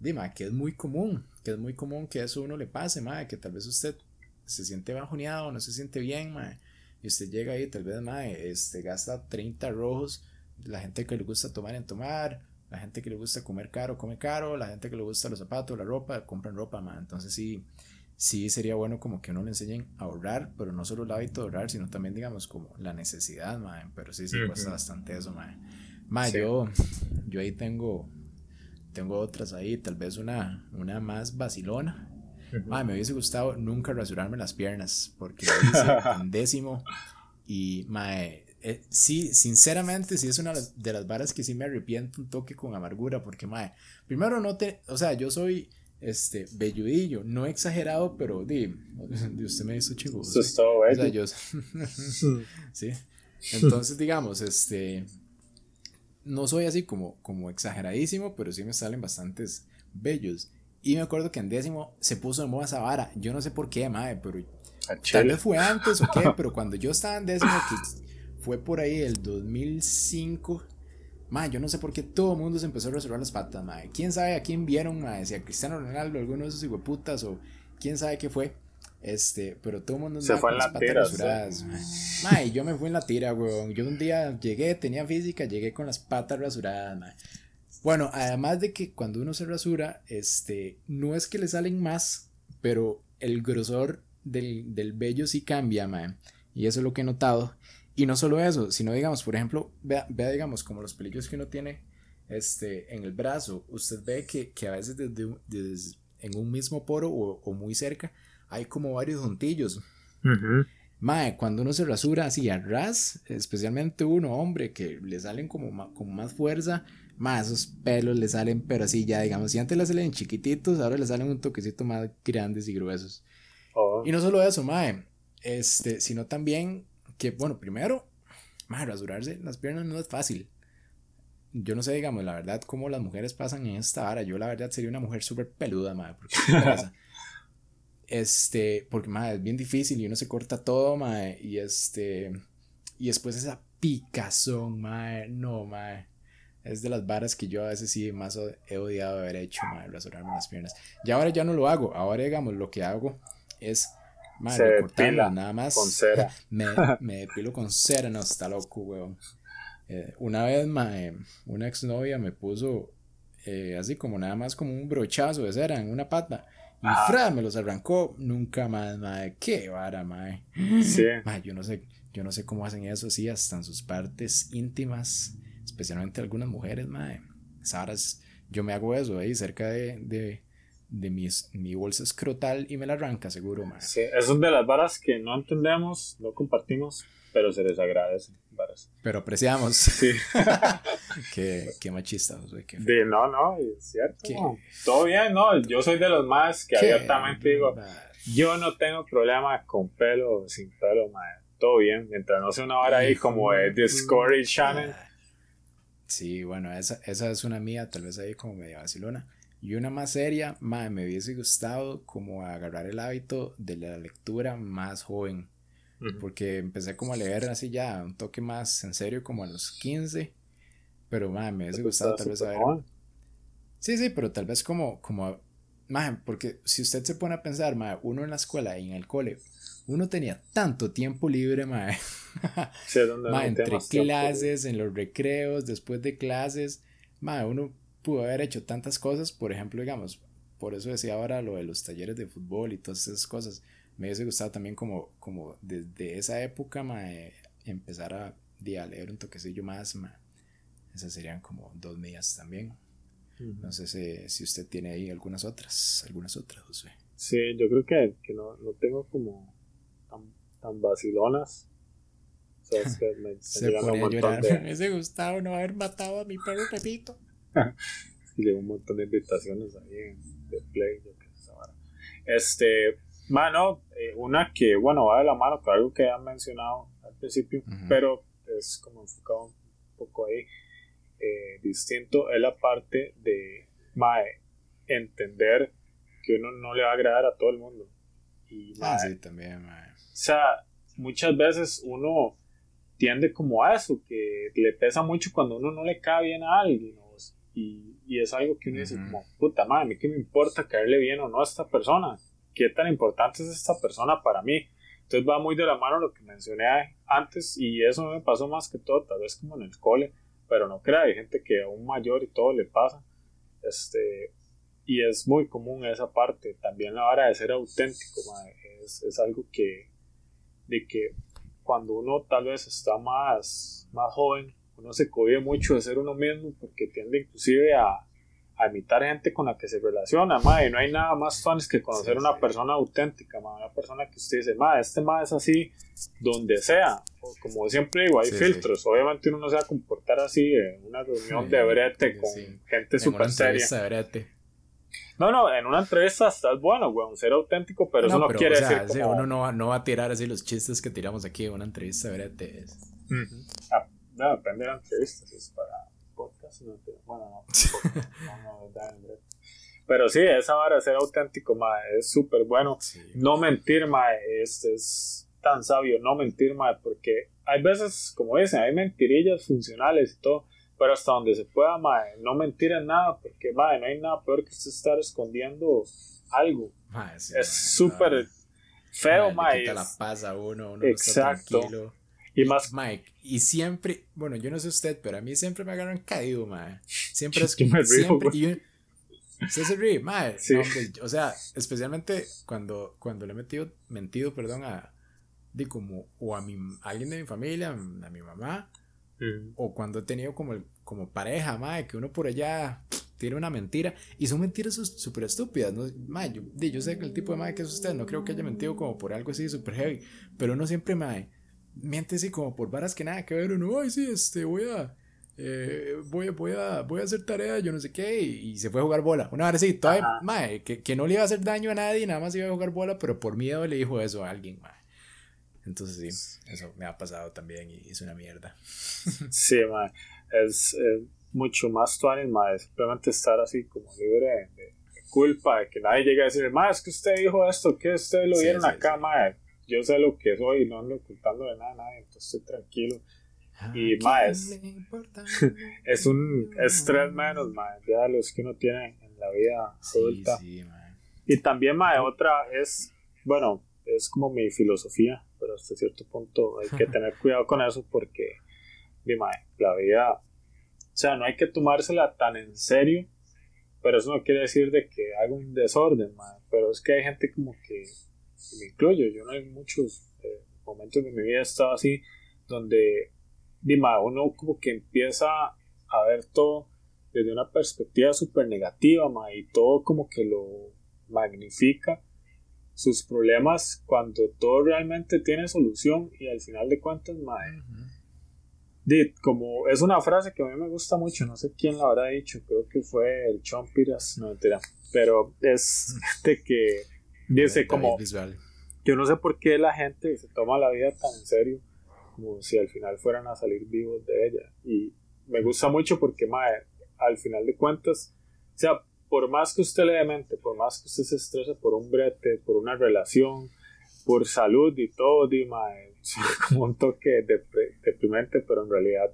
dime, que es muy común, que es muy común que eso uno le pase, mae, que tal vez usted se siente bajoneado, no se siente bien, mae, y usted llega ahí, tal vez, mae, este, gasta 30 rojos, la gente que le gusta tomar en tomar, la gente que le gusta comer caro, come caro. La gente que le gusta los zapatos, la ropa, compran ropa, man. Entonces sí, sí sería bueno como que uno le enseñen a ahorrar, pero no solo el hábito de ahorrar, sino también, digamos, como la necesidad, man. Pero sí, sí cuesta bastante eso, man. Man, yo, yo ahí tengo, tengo otras ahí, tal vez una, una más vacilona. me hubiese gustado nunca rasurarme las piernas, porque lo hice en décimo. Y, mae, eh, sí, sinceramente, sí es una de las varas que sí me arrepiento un toque con amargura, porque, mae, primero no te, o sea, yo soy, este, belludillo, no exagerado, pero, di, usted me hizo chivo. Eso es todo, o sea, yo, sí, entonces, digamos, este, no soy así como, como exageradísimo, pero sí me salen bastantes bellos. Y me acuerdo que en décimo se puso de moda esa vara. Yo no sé por qué, mae, pero tal vez fue antes o qué, pero cuando yo estaba en décimo, fue por ahí el 2005. Ma, yo no sé por qué todo el mundo se empezó a reservar las patas, ma. ¿Quién sabe a quién vieron, ma? Si a Cristiano Ronaldo, alguno de esos hijueputas, o quién sabe qué fue. Este, pero todo el mundo se fue en la tira. Rasuradas, ma. y yo me fui en la tira, weón. Yo un día llegué, tenía física, llegué con las patas rasuradas, ma. Bueno, además de que cuando uno se rasura, este, no es que le salen más, pero el grosor del, del vello sí cambia, ma. Y eso es lo que he notado. Y no solo eso, sino digamos, por ejemplo, vea, vea digamos, como los pelillos que uno tiene este, en el brazo, usted ve que, que a veces desde, en un mismo poro o, o, muy cerca, hay como varios juntillos. Mae, cuando uno se rasura así a ras, especialmente uno, hombre, que le salen como, con más fuerza, más esos pelos le salen, pero así ya, digamos, si antes le salen chiquititos, ahora le salen un toquecito más grandes y gruesos. Oh. Y no solo eso, mae, este, sino también que, bueno, primero, mae, rasurarse las piernas no es fácil. Yo no sé, digamos, la verdad, cómo las mujeres pasan en esta vara. Yo, la verdad, sería una mujer súper peluda, mae, porque. Este, porque, mae, es bien difícil y uno se corta todo, mae, y este, y después esa picazón, mae, no, mae. Es de las varas que yo a veces sí más he odiado haber hecho, mae, rasurarme las piernas. Y ahora ya no lo hago. Ahora, digamos, lo que hago es, Se depila nada más. con cera. me, me depilo con cera, no, está loco, weón. Eh, una vez, mae, una exnovia me puso eh, así como nada más como un brochazo de cera en una pata. Y Ah. fra, me los arrancó. Nunca más, mae. Qué vara, mae. Sí. Mae, yo no sé, yo no sé cómo hacen eso así hasta en sus partes íntimas. Especialmente algunas mujeres, mae. Saras, yo me hago eso ahí cerca de, de, de mis, mi bolsa escrotal y me la arranca seguro, mae. Sí, eso es de las varas que no entendemos, no compartimos, pero se les agradece. Varas. Pero apreciamos. Sí. qué, qué machista, qué De, no, no, es cierto. ¿Qué? Todo bien, no. Yo soy de los más que Qué abiertamente digo, yo no tengo problema con pelo o sin pelo, mae. Todo bien, mientras no sea una vara ahí como de Discovery Channel. Sí, bueno, esa, esa es una mía, tal vez ahí como media vacilona. Y una más seria, mae, me hubiese gustado como agarrar el hábito de la lectura más joven. Ujú. Porque empecé como a leer así ya, un toque más en serio como a los 15. Pero mae, me hubiese gustado tal vez saber. Sí, sí, pero tal vez como, como, mae, porque si usted se pone a pensar, mae, uno en la escuela y en el cole, uno tenía tanto tiempo libre, mae. Sí, entre más tiempo. clases, en los recreos, después de clases, ma, uno pudo haber hecho tantas cosas, por ejemplo, digamos, por eso decía ahora lo de los talleres de fútbol y todas esas cosas. Me hubiese gustado también como, como desde esa época, empezar a, a leer un toquecillo más. Esas serían como dos mías también. No sé si, si usted tiene ahí algunas otras, algunas otras, Josué. Sí, yo creo que, que no, no tengo como tan, tan vacilonas. O sea, es que me están Se pone a llorar. Me hubiese gustado no haber matado a mi perro Pepito. llegó un montón de invitaciones ahí en- de Play. yo qué sé. Este, mano, eh, una que, bueno, va de la mano con algo que han mencionado al principio, pero es como enfocado un poco ahí eh, distinto, es la parte de, mae, entender que uno no le va a agradar a todo el mundo. Y, Ah, mae, sí, también, ma. o sea, muchas veces uno tiende como a eso, que le pesa mucho cuando uno no le cae bien a alguien. ¿no? Y, y es algo que uno dice como, puta madre, a mí qué me importa caerle bien o no a esta persona. ¿Qué tan importante es esta persona para mí? Entonces va muy de la mano lo que mencioné antes y eso me pasó más que todo, tal vez como en el cole, pero no crea, hay gente que aún mayor y todo le pasa. Este, y es muy común esa parte. También la hora de ser auténtico, es, es algo que, de que cuando uno tal vez está más, más joven, uno se cobia mucho de ser uno mismo porque tiende inclusive a, a imitar gente con la que se relaciona, y no hay nada más fun que conocer una persona auténtica, mae, una persona que usted dice, mae, este mae es así donde sea, o como siempre digo, hay Sí, filtros, obviamente uno no se va a comportar así en una reunión de brete con gente súper seria. brete. No, no, en una entrevista estás bueno, weón, ser auténtico, pero eso no pero, quiere o sea, decir como... uno no va, no va a tirar así los chistes que tiramos aquí en una entrevista de brete. No, depende de la entrevista, si es para podcast, no, pero- bueno, no, podcast, no, no. Pero sí, esa vara ser auténtico, ma, es súper bueno. No mentir, ma, es, es tan sabio, no mentir, ma, porque hay veces, como dicen, hay mentirillas funcionales y todo, pero hasta donde se pueda, ma, no mentir en nada, porque, ma, no hay nada peor que usted estar escondiendo algo. Ma, sí, es súper feo, ma, quita la es- paz a uno, uno no está Exacto. tranquilo. Y más. Mike, y siempre, bueno, yo no sé usted, pero a mí siempre me agarran caído, mae. Siempre es Yo río, siempre. y un- usted se ríe, mae. Sí. No, hombre, o sea, especialmente cuando, cuando le he metido, mentido, perdón, a, di como, o a, mi, a alguien de mi familia, a mi mamá, o cuando he tenido como, el- como pareja, mae, que uno por allá tiene una mentira y son mentiras súper estúpidas. ¿no? Mae, yo, yo sé que el tipo de mae que es usted, no creo que haya mentido como por algo así súper heavy, pero uno siempre mae, miente así como por varas que nada que ver. Uno, ay, sí, este, voy a. eh, voy, voy, a, voy a hacer tarea, yo no sé qué, y, y se fue a jugar bola. Una vez así, todavía, mae, que, que no le iba a hacer daño a nadie, nada más iba a jugar bola, pero por miedo le dijo eso a alguien, mae. Entonces sí, eso me ha pasado también y es una mierda. Sí, mae. Es mucho más tuanis, mae. Simplemente estar así como libre de, de culpa, de que nadie llegue a decir, mae, es que usted dijo esto, que usted lo Sí, vieron sí, acá, mae. Yo sé lo que soy y no ando ocultando de nada a nadie, entonces estoy tranquilo. Y, mae, es, es un estrés menos, mae, ya de los que uno tiene en la vida adulta. Y también, mae, otra es, bueno, es como mi filosofía, pero hasta cierto punto hay que tener cuidado con eso porque, mae, la vida, o sea, no hay que tomársela tan en serio, pero eso no quiere decir de que haga un desorden, mae, pero es que hay gente como que, y me incluyo, yo no hay muchos eh, momentos de mi vida he estado así, donde, di, mae, uno como que empieza a ver todo desde una perspectiva súper negativa, mae, y todo como que lo magnifica sus problemas cuando todo realmente tiene solución y al final de cuentas, mae, di, como es una frase que a mí me gusta mucho, no sé quién la habrá dicho, creo que fue el Chompiras, no mentira, pero es de que dice como yo no sé por qué la gente se toma la vida tan en serio como si al final fueran a salir vivos de ella. Y me gusta mucho porque mae, al final de cuentas o sea por más que usted le dé mente, por más que usted se estrese por un brete, por una relación, por salud y todo, di, mae, como un toque depre- deprimente, pero en realidad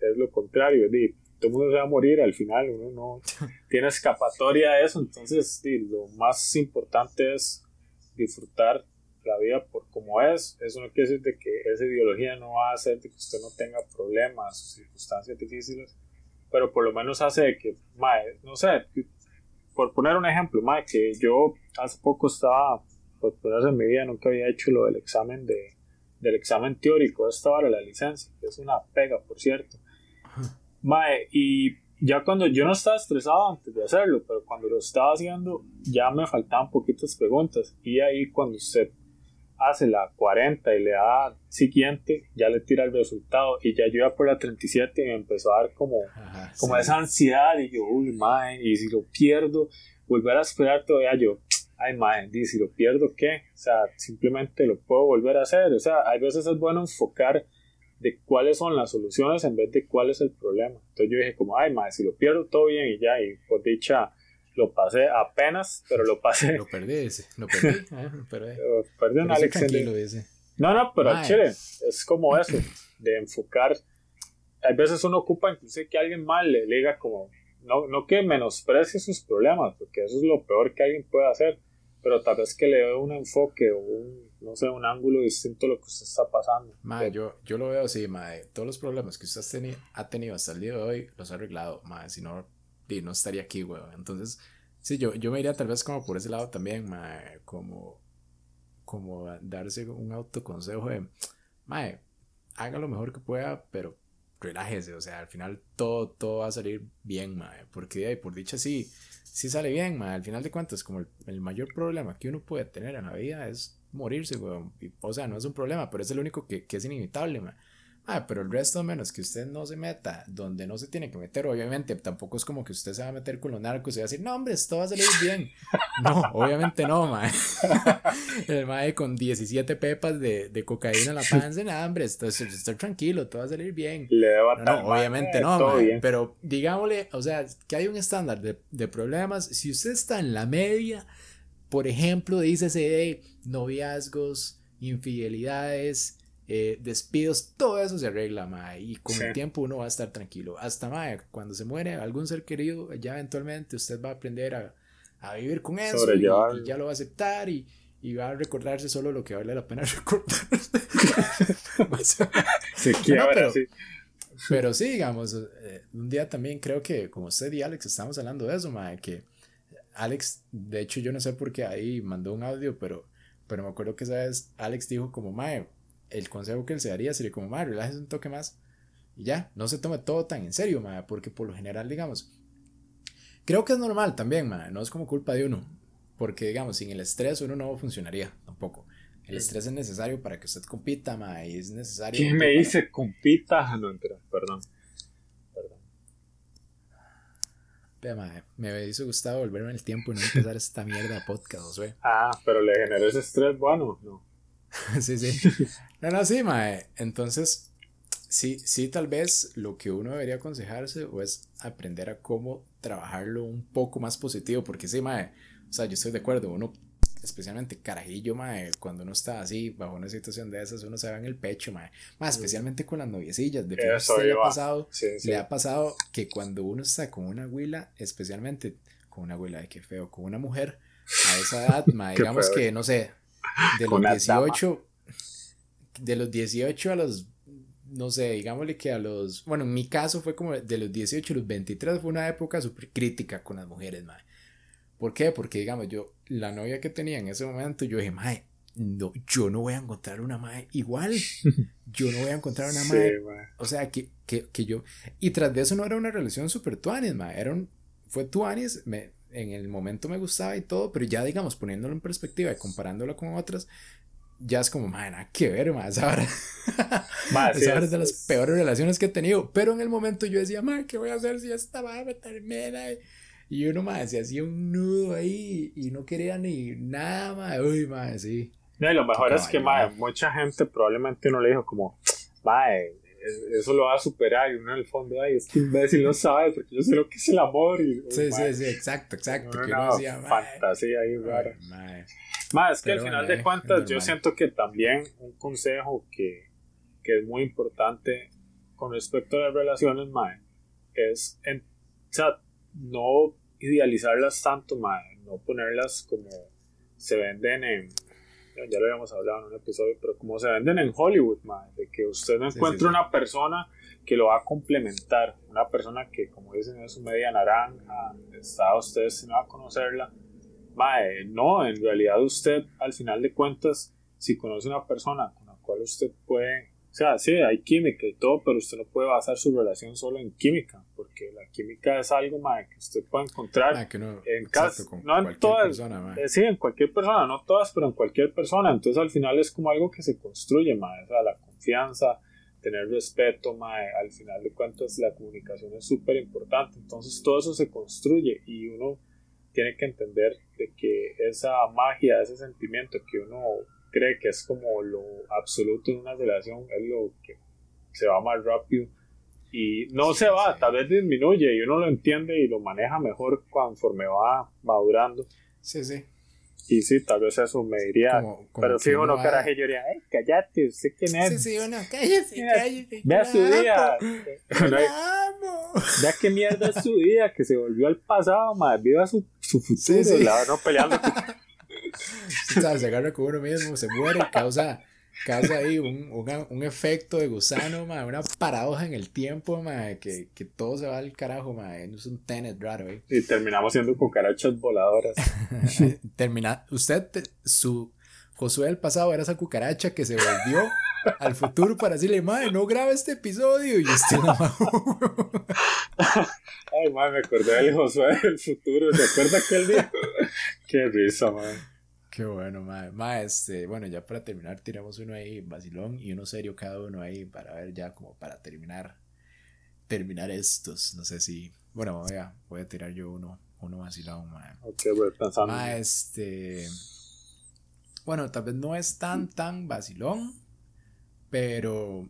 es lo contrario, di, todo el mundo se va a morir al final, uno no tiene escapatoria a eso, entonces di, lo más importante es disfrutar la vida por como es, eso no quiere decir de que esa ideología no va a hacer de que usted no tenga problemas o circunstancias difíciles, pero por lo menos hace que, mae, no sé, por poner un ejemplo, mae, que yo hace poco estaba, por vez en mi vida nunca había hecho lo del examen de, del examen teórico, esta vara la licencia, que es una pega, por cierto. Mae, y ya cuando yo no estaba estresado antes de hacerlo, pero cuando lo estaba haciendo ya me faltaban poquitas preguntas. Y ahí cuando usted hace la 40 y le da siguiente, ya le tira el resultado. Y ya yo iba por la 37 y me empezó a dar como, como sí. esa ansiedad. Y yo, uy, mae, y si lo pierdo, volver a esperar todavía yo, ay, mae, y si lo pierdo, ¿qué? O sea, simplemente lo puedo volver a hacer, o sea, hay veces es bueno enfocar de cuáles son las soluciones en vez de cuál es el problema. Entonces yo dije como, ay, mae, si lo pierdo todo bien y ya, y por dicha lo pasé apenas, pero lo pasé. Lo perdí, ese, lo perdí. ah, pero, eh, Perdí un Alex dice. No, no, pero al chile, es como eso, de enfocar. Hay veces uno ocupa inclusive que alguien mal le diga como, no, no que menosprecie sus problemas, porque eso es lo peor que alguien puede hacer, pero tal vez que le dé un enfoque o un, no sé, un ángulo distinto a lo que usted está pasando. Mae, yo, yo lo veo así, mae. Todos los problemas que usted ha teni- ha tenido hasta el día de hoy los ha arreglado, mae. Si no, no estaría aquí, weón. Entonces, sí, yo, yo me iría tal vez como por ese lado también, mae. Como, como darse un autoconsejo de, mae, haga lo mejor que pueda, pero relájese. O sea, al final todo, todo va a salir bien, mae. Porque por dicha sí, sí sale bien, mae. Al final de cuentas, como el, mayor problema que uno puede tener en la vida es morirse, weón. Y, o sea, no es un problema, pero es el único que, que es inevitable, mae. Ah, pero el resto, menos que usted no se meta donde no se tiene que meter, obviamente, tampoco es como que usted se va a meter con los narcos y va a decir, no, hombre, esto va a salir bien. No, obviamente no, mae. El mae con 17 pepas de, de cocaína en la panza, nada, hombre, esto, esto- estoy tranquilo, todo va a salir bien. Le deba No, no, obviamente no, mae, pero digámosle, o sea, que hay un estándar de, de problemas. Si usted está en la media, por ejemplo, dícese de noviazgos, infidelidades, eh, despidos, todo eso se arregla, mae, y con el Sí. tiempo uno va a estar tranquilo. Hasta, mae, cuando se muere algún ser querido, ya eventualmente usted va a aprender a, a vivir con eso y, ya lo va a aceptar y, y va a recordarse solo lo que vale la pena recordar. Se No, quiebra pero- así. pero sí, digamos, eh, un día también creo que como usted y Alex estamos hablando de eso, mae, que Alex, de hecho yo no sé por qué ahí mandó un audio, pero, pero me acuerdo que esa vez Alex dijo como, mae, el consejo que él se daría sería como, mae, relájese un toque más y ya, no se tome todo tan en serio, mae, porque por lo general, digamos, Creo que es normal también, ma, no es como culpa de uno. Porque, digamos, sin el estrés uno no funcionaría tampoco. El estrés es necesario para que usted compita, ma, y es necesario. ¿Quién me dice compita? No, entera, perdón. Ma, me hubiese gustado volverme en el tiempo y no empezar esta mierda de podcast, güey. Ah, pero le generó ese estrés, bueno, no. sí, sí. No, no, sí, mae. Entonces, sí, sí, tal vez lo que uno debería aconsejarse o es aprender a cómo trabajarlo un poco más positivo, porque sí, mae, o sea, yo estoy de acuerdo, uno, especialmente carajillo, mae, cuando uno está así, bajo una situación de esas, uno se va en el pecho, mae, más especialmente con las noviecillas, de que Eso le ha pasado, Sí, sí. le ha pasado que cuando uno está con una huila, especialmente con una huila de que feo, con una mujer, a esa edad, mae, Qué digamos feo. que, no sé, de los Con una 18, de los 18 a los, no sé, digámosle que a los, bueno, en mi caso fue como de los 18 a los 23 fue una época súper crítica con las mujeres, mae. ¿Por qué? Porque, digamos, yo, la novia que tenía en ese momento, yo dije, mae, no, yo no voy a encontrar una mae igual. Yo no voy a encontrar una Sí, mae. mae. O sea, que, que, que yo. Y tras de eso no era una relación súper tuanis, mae. Era un, fue tuanis, me, en el momento me gustaba y todo, pero ya, digamos, poniéndolo en perspectiva y comparándolo con otras, ya es como, mae, nada que ver, vara- Mae, sí, es de las es- peores relaciones que he tenido. Pero en el momento yo decía, mae, ¿qué voy a hacer si esta mae me termina? Y uno, mae, se hacía un nudo ahí y no quería ni nada, mae. Uy, mae, sí. No, y lo mejor Qué es que, mae, mucha gente probablemente no le dijo como, es- eso lo va a superar. Y uno en el fondo, ay, este imbécil no sabe, porque yo sé lo que es el amor. Y, uy, Sí, sí, sí, exacto, exacto. una Que uno decía, fantasía ahí rara. Más que Pero al final de eh, cuentas, es yo siento que también un consejo que, que es muy importante con respecto a las relaciones, mae, es en, o sea, no idealizarlas tanto, mae, no ponerlas como se venden en, ya lo habíamos hablado en un episodio, pero como se venden en Hollywood, mae, de que usted no sí, sí. una persona que lo va a complementar, una persona que, como dicen, es su media naranja, está usted destinado a conocerla, Mae, no, en realidad usted, al final de cuentas, si conoce una persona con la cual usted puede, o sea, sí, hay química y todo, pero usted no puede basar su relación solo en química, porque la química es algo, que usted puede encontrar que en casa, no en todas, persona, eh, sí, en cualquier persona, no todas, pero en cualquier persona, entonces al final es como algo que se construye, o sea, la confianza, tener respeto, mae, al final de cuentas la comunicación es súper importante, entonces todo eso se construye y uno tiene que entender de que esa magia, ese sentimiento que uno cree que es como lo absoluto en una relación es lo que se va más rápido y no se va, tal vez disminuye y uno lo entiende y lo maneja mejor conforme va madurando. Sí, sí. Y sí, tal vez eso me diría, Como- como pero si uno uno va- yo diría, ay, cállate, ¿usted quién es? Sí, sí, uno, cállese, cállese. Vea su la vida. amo. Vea qué mierda es su vida, que se volvió al pasado, madre. Viva su, su futuro, Sí, sí. la no peleando. Se agarra con uno mismo, se muere, causa, causa ahí un, un, un efecto de gusano, ma, una paradoja en el tiempo, ma, que, que todo se va al carajo, ma, es un tenet raro, eh. Y terminamos siendo cucarachas voladoras. Termina, usted, te- su Josué del pasado era esa cucaracha que se volvió al futuro para decirle, madre, no graba este episodio, y usted la Ay, madre, me acordé del Josué del futuro. ¿Se acuerda aquel día? qué risa, madre. Qué bueno, mae. Mae, este, bueno, ya para terminar, tiramos uno ahí vacilón y uno serio cada uno ahí para ver ya como para terminar terminar estos. No sé si, bueno, voy a, voy a tirar yo uno, uno vacilón, mae. Ok, voy pensando. Mae, este, bueno, tal vez no es tan, tan vacilón, pero,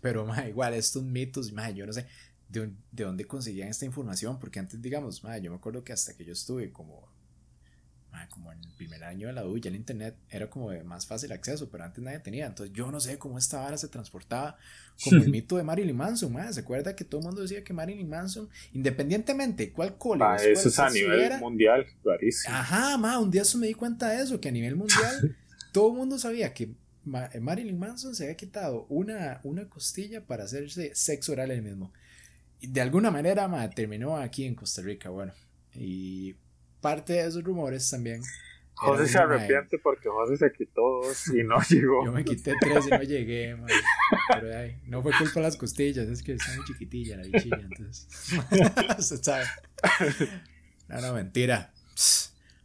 pero, mae, igual estos mitos, mae, yo no sé de, de dónde conseguían esta información, porque antes, digamos, mae, yo me acuerdo que hasta que yo estuve como como en el primer año de la U, ya el internet era como de más fácil acceso, pero antes nadie tenía. Entonces yo no sé cómo esta vara se transportaba como el mito de Marilyn Manson. ¿Se acuerda que todo el mundo decía que Marilyn Manson, independientemente de cuál cole Ah, eso es a nivel estuviera, mundial, rarísimo. Ajá, ma, un día eso me di cuenta de eso, que a nivel mundial todo el mundo sabía que Ma- Marilyn Manson se había quitado una, una costilla para hacerse sexo oral él mismo. De alguna manera ma, terminó aquí en Costa Rica, bueno. Y parte de esos rumores también. José se arrepiente porque José se quitó dos y no llegó. Yo me quité tres y no llegué, ma. Pero ay, no fue culpa de las costillas, es que está muy chiquitilla la bichilla, entonces. Se sabe. no, no, mentira.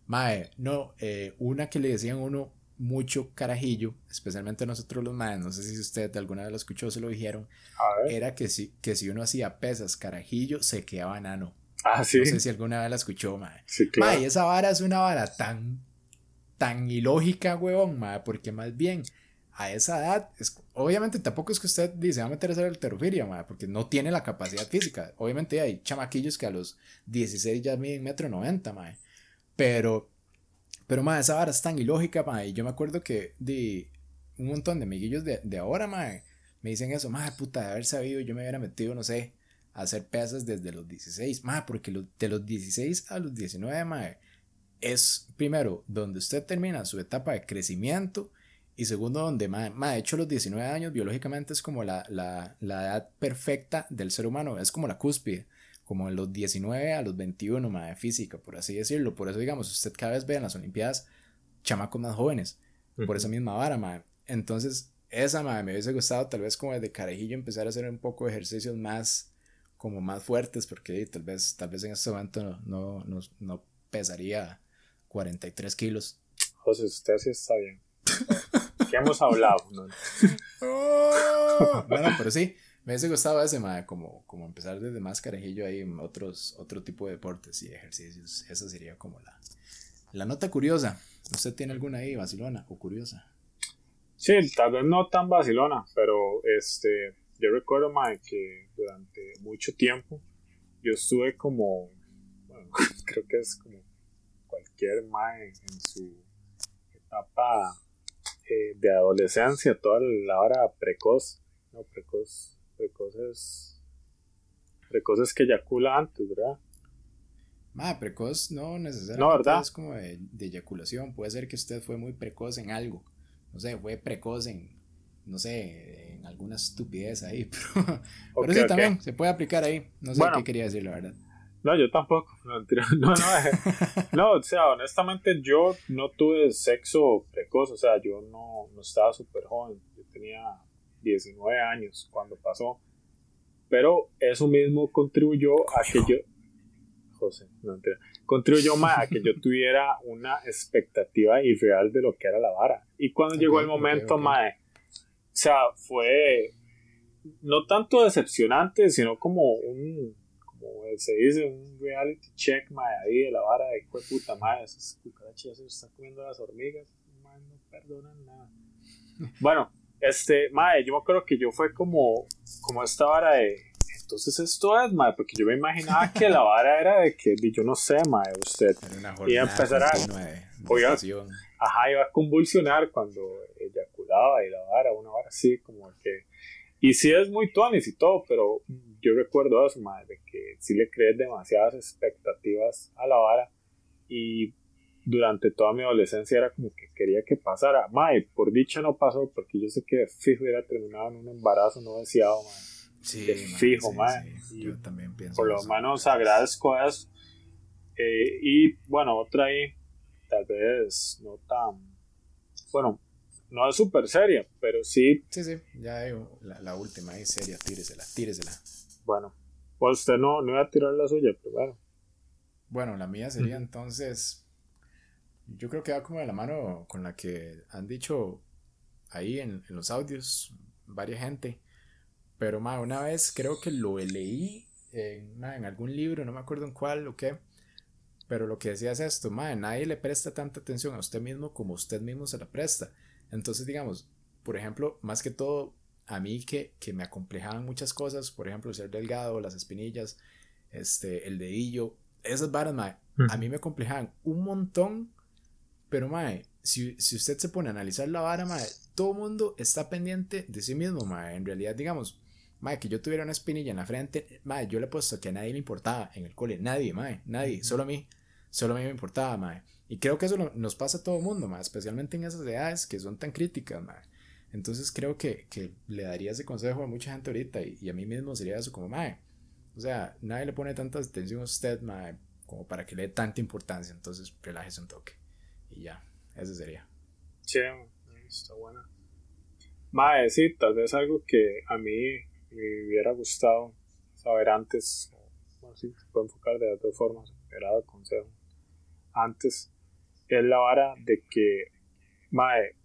Mae, no, eh, una que le decían uno mucho carajillo, especialmente nosotros los maes, no sé si usted alguna vez lo escuchó se lo dijeron, era que si, que si uno hacía pesas carajillo, se quedaba enano. Ah, sí. No sé si alguna vez la escuchó, mae. Sí, claro. Mae, esa vara es una vara tan, tan ilógica, huevón, mae, porque más bien a esa edad, es, obviamente tampoco es que usted dice, va a meter a hacer alterofilia, mae, porque no tiene la capacidad física. Obviamente hay chamaquillos que a los 16 ya miden metro noventa, mae. Pero, pero, mae, esa vara es tan ilógica, mae. Y yo me acuerdo que de un montón de amiguillos de, de ahora, mae, me dicen eso, mae, puta, de haber sabido, yo me hubiera metido, no sé, a hacer pesas desde los 16, mae, porque lo- de los 16 a los 19, mae, es primero donde usted termina su etapa de crecimiento y segundo donde, mae, de hecho los 19 años biológicamente es como la, la, la edad perfecta del ser humano, es como la cúspide, como en los 19 a los 21, mae, física, por así decirlo, por eso digamos, usted cada vez ve en las Olimpiadas chamacos más jóvenes, por esa misma vara, mae. Entonces, esa, mae, me hubiese gustado tal vez como desde carajillo empezar a hacer un poco de ejercicios más, como más fuertes, porque tal vez, tal vez en este momento no, no, no, no pesaría 43 kilos. José, usted sí está bien. ¿Qué hemos hablado? No, bueno, pero sí, me hubiese gustado ese, mae, como, como empezar desde más carajillo ahí en otros, otro tipo de deportes y ejercicios. Esa sería como la, la nota curiosa. ¿Usted tiene alguna ahí, vacilona o curiosa? Sí, tal vez no tan vacilona, pero este, yo recuerdo, mae, que durante mucho tiempo yo estuve como, bueno, creo que es como cualquier mae en su etapa eh, de adolescencia, toda la hora precoz, no, precoz, precoces, precoces que eyacula antes, ¿verdad? Ma, precoz no necesariamente No, es como de, de eyaculación. Puede ser que usted fue muy precoz en algo. No sé, fue precoz en, no sé, en alguna estupidez ahí. Pero, pero Ok, sí, ok. también se puede aplicar ahí. No sé Bueno. qué quería decir, la verdad. No, yo tampoco. No, no, no, eh. no, o sea, honestamente yo no tuve sexo precoz, o sea, yo no, no estaba súper joven, yo tenía 19 años cuando pasó, pero eso mismo contribuyó a que yo, José, no mentira, contribuyó más a que yo tuviera una expectativa irreal de lo que era la vara. Y cuando llegó el momento, mae, sea, fue no tanto decepcionante, sino como un, como se dice, un reality check, mae, ahí de la vara de de puta, mae, esas cucarachas se están comiendo las hormigas, mae, no perdonan nada. Bueno, este, mae, yo me acuerdo que yo fue como, como esta vara de, entonces esto es, mae, porque yo me imaginaba que la vara era de que, yo no sé, mae, usted iba a empezar a, o iba- ajá, iba a convulsionar cuando y la vara, una vara así, como que, y sí es muy tuanis y todo, pero yo recuerdo eso, mae, de que sí le crees demasiadas expectativas a la vara y durante toda mi adolescencia era como que quería que pasara. Mae, por dicha no pasó, porque yo sé que fijo hubiera terminado en un embarazo no deseado, mae. Sí, De mae, fijo, sí, mae. sí, Yo también pienso por lo menos agradezco eso. Eh, y bueno, otra ahí, tal vez no tan. Bueno, no es súper seria, pero sí. Sí, sí, ya hay la, la última ahí seria, tíresela, tíresela. Bueno, pues usted no, no iba a tirar la suya primero. Bueno, la mía sería entonces, yo creo que va como de la mano con la que han dicho ahí en, en los audios varias gente, pero ma, una vez creo que lo leí en, en algún libro, no me acuerdo en cuál o qué, pero lo que decía es esto, ma, nadie le presta tanta atención a usted mismo como usted mismo se la presta. Entonces, digamos, por ejemplo, más que todo, a mí que, que me acomplejaban muchas cosas, por ejemplo, ser delgado, las espinillas, este, el dedillo, esas varas, mae, a mí me complejaban un montón, pero mae, si, si usted se pone a analizar la vara, mae, todo el mundo está pendiente de sí mismo, mae, en realidad, digamos, mae, que yo tuviera una espinilla en la frente, mae, yo le he puesto que a nadie le importaba en el cole, nadie, mae, nadie, solo a mí, solo a mí me importaba, mae, y creo que eso lo- nos pasa a todo el mundo, mae, especialmente en esas edades que son tan críticas, mae, entonces creo que, que le daría ese consejo a mucha gente ahorita y, y a mí mismo sería eso como, mae, o sea, nadie le pone tanta atención a usted, mae, como para que le dé tanta importancia. Entonces, relájese un toque. Y ya, eso sería. Sí, está buena. Mae, sí, tal vez algo que a mí me hubiera gustado saber antes, o, no sé si se puede enfocar de las dos formas, era el consejo. Antes, es la vara de que, mae,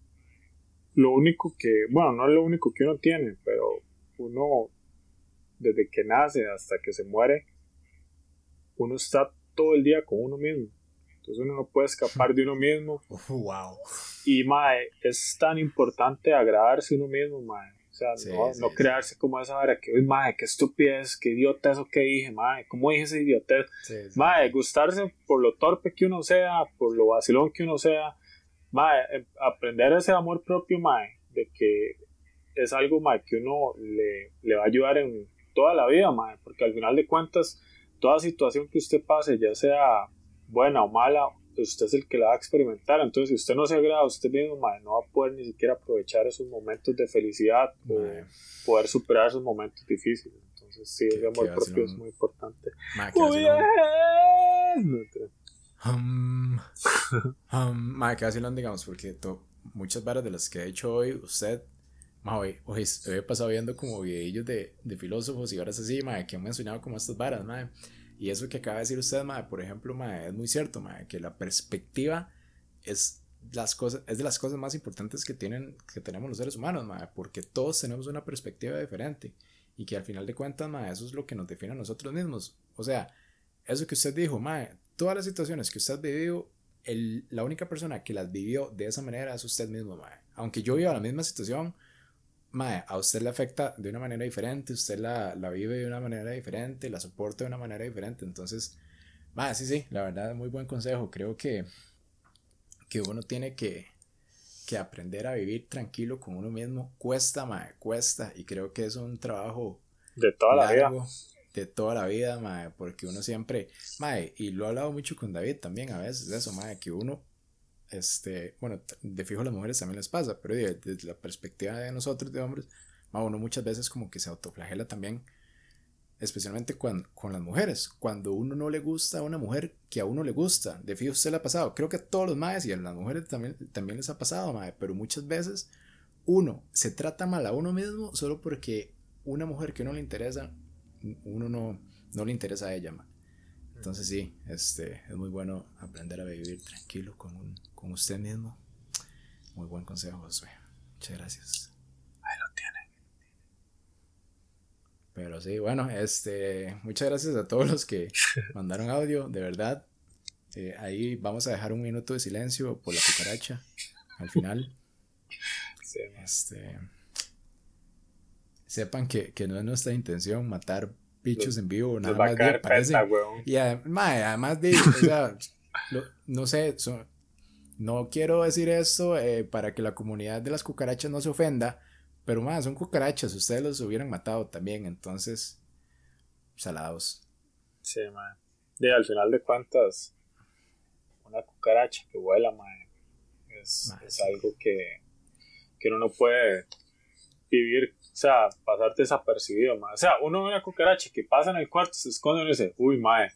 lo único que, bueno, no es lo único que uno tiene, pero uno, desde que nace hasta que se muere, uno está todo el día con uno mismo. Entonces uno no puede escapar de uno mismo. Wow. Y, mae, es tan importante agradarse uno mismo, mae. O sea, Sí, no, sí, no sí. crearse como esa vara que, uy, mae, qué estupidez, qué idiota eso que dije, mae, ¿cómo dije ese idiotez? Mae, gustarse por lo torpe que uno sea, por lo vacilón que uno sea, mae, em- aprender ese amor propio, mae, de que es algo, mae, que uno le, le va a ayudar en toda la vida, mae, porque al final de cuentas, toda situación que usted pase, ya sea buena o mala, usted es el que la va a experimentar, entonces si usted no se agrada usted mismo, mae, no va a poder ni siquiera aprovechar esos momentos de felicidad o poder superar esos momentos difíciles, entonces sí, ese amor propio es muy importante. Um, um, ma, que vacilón, digamos, porque to- muchas varas de las que he hecho hoy, usted, ma, hoy, hoy, he pasado viendo como videillos de, de filósofos y varas así, ma, que han mencionado como estas varas, ma, y eso que acaba de decir usted, ma, por ejemplo, ma, es muy cierto, ma, que la perspectiva es las cosas es de las cosas más importantes que tienen que tenemos los seres humanos, ma, porque todos tenemos una perspectiva diferente y que al final de cuentas, ma, eso es lo que nos define a nosotros mismos. O sea, eso que usted dijo, mae, todas las situaciones que usted ha vivido, el- la única persona que las vivió de esa manera es usted mismo, mae. Aunque yo viva la misma situación, mae, a usted le afecta de una manera diferente, usted la, la vive de una manera diferente, la soporta de una manera diferente. Entonces, mae, sí, sí, la verdad, muy buen consejo. Creo que, que uno tiene que, que aprender a vivir tranquilo con uno mismo. Cuesta, mae, cuesta. Y creo que es un trabajo De toda la vida. de toda la vida, mae, porque uno siempre, mae, y lo he hablado mucho con David también a veces, eso, mae, que uno, este, bueno, de fijo a las mujeres también les pasa, pero de- desde la perspectiva de nosotros, de hombres, uno muchas veces como que se autoflagela también, especialmente cuando, con las mujeres, cuando uno no le gusta a una mujer que a uno le gusta, de fijo usted le ha pasado, creo que a todos los maes y a las mujeres también, también les ha pasado, mae, pero muchas veces uno se trata mal a uno mismo solo porque una mujer que no le interesa, uno no, no le interesa a ella. Entonces sí, este, es muy bueno aprender a vivir tranquilo con, un- con usted mismo. Muy buen consejo, Josué. Muchas gracias. Ahí lo tiene. Pero sí, bueno, este, muchas gracias a todos los que mandaron audio, de verdad. Eh, ahí vamos a dejar un minuto de silencio por la cucaracha al final. Este, sepan que, que no es nuestra intención matar bichos en vivo, nada más de aparecen. Y además de, o sea, lo- no sé, son- no quiero decir esto eh, para que la comunidad de las cucarachas no se ofenda, pero más son cucarachas, ustedes los hubieran matado también, entonces, salados. Sí, mae. Y al final de cuentas, una cucaracha que vuela, mae, es, es algo que, que uno no puede vivir, o sea, pasar desapercibido, mae. O sea, uno ve una cucaracha que pasa en el cuarto, se esconde y uno dice, uy, mae.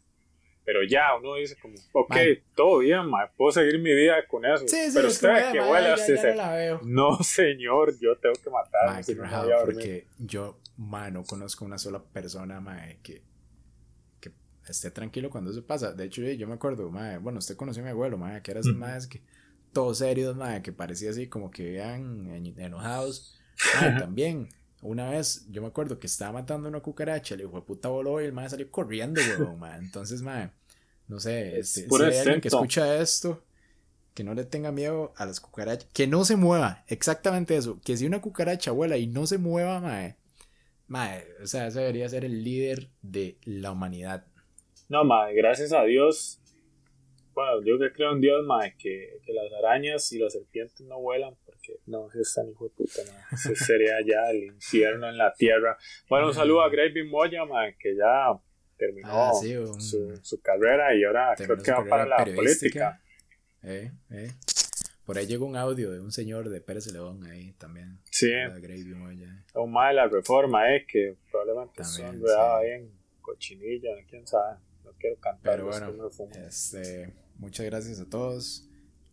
Pero ya, uno dice como, ok, Mae. todo bien, mae, puedo seguir mi vida con eso. Sí, sí, pero usted como, ve "Eh, que ya dice, no la veo". no, señor, yo tengo que matarme, Mae, si no me rajado, voy a dormir". porque yo, mae, no conozco una sola persona, mae, que, que esté tranquilo cuando eso pasa. De hecho, yo, me acuerdo, mae, bueno, usted conoció a mi abuelo, mae, que era Ujú. maes que todos serios, mae, que parecía así como que vean enojados. Mae, también, una vez, yo me acuerdo que estaba matando una cucaracha, hijo de puta voló y el mae salió corriendo, weón. Entonces, mae, no sé, este, si hay alguien que escucha esto, que no le tenga miedo a las cucarachas, que no se mueva, exactamente eso, que si una cucaracha vuela y no se mueva, mae, mae, o sea, ese debería ser el líder de la humanidad. No, mae, gracias a Dios. Bueno, yo que creo en Dios, mae, que, que las arañas y las serpientes no vuelan, porque no, si están hijo de puta, mae. Eso sería ya el infierno en la tierra. Bueno, un saludo a Gravy Moya, que ya terminó Ah, sí, un- su, su carrera y ahora creo Terminó que su va para la política. Eh, eh. Por ahí llegó un audio de un señor de Pérez León ahí también. Sí. Moya. Un de la reforma, eh, que probablemente se También, enredado ahí en cochinilla, quién sabe. No quiero cantar, Pero bueno, este, muchas gracias a todos.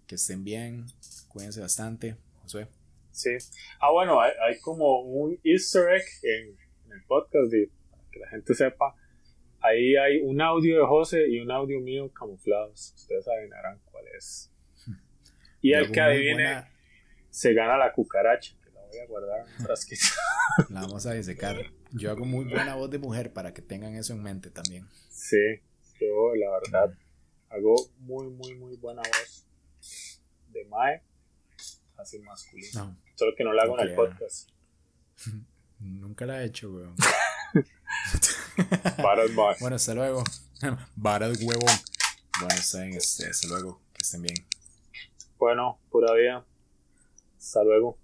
Que estén bien. Cuídense bastante. Josué. Sí. Ah, bueno, hay, hay como un easter egg en, en el podcast de, para que la gente sepa ahí hay un audio de José y un audio mío camuflados. Ustedes adivinarán cuál es. Y el que adivine buena- se gana la cucaracha, que la voy a guardar en un frasquito. La vamos a disecar. Yo hago muy buena voz de mujer para que tengan eso en mente también. Sí, yo la verdad hago muy, muy, muy buena voz de Mae, así masculino. No. Solo que no la hago en el podcast. Nunca la he hecho, weón. Varas. Bueno, hasta luego. Varas, huevón. Bueno, está bien, este, hasta luego. Que estén bien. Bueno, pura vida. Hasta luego.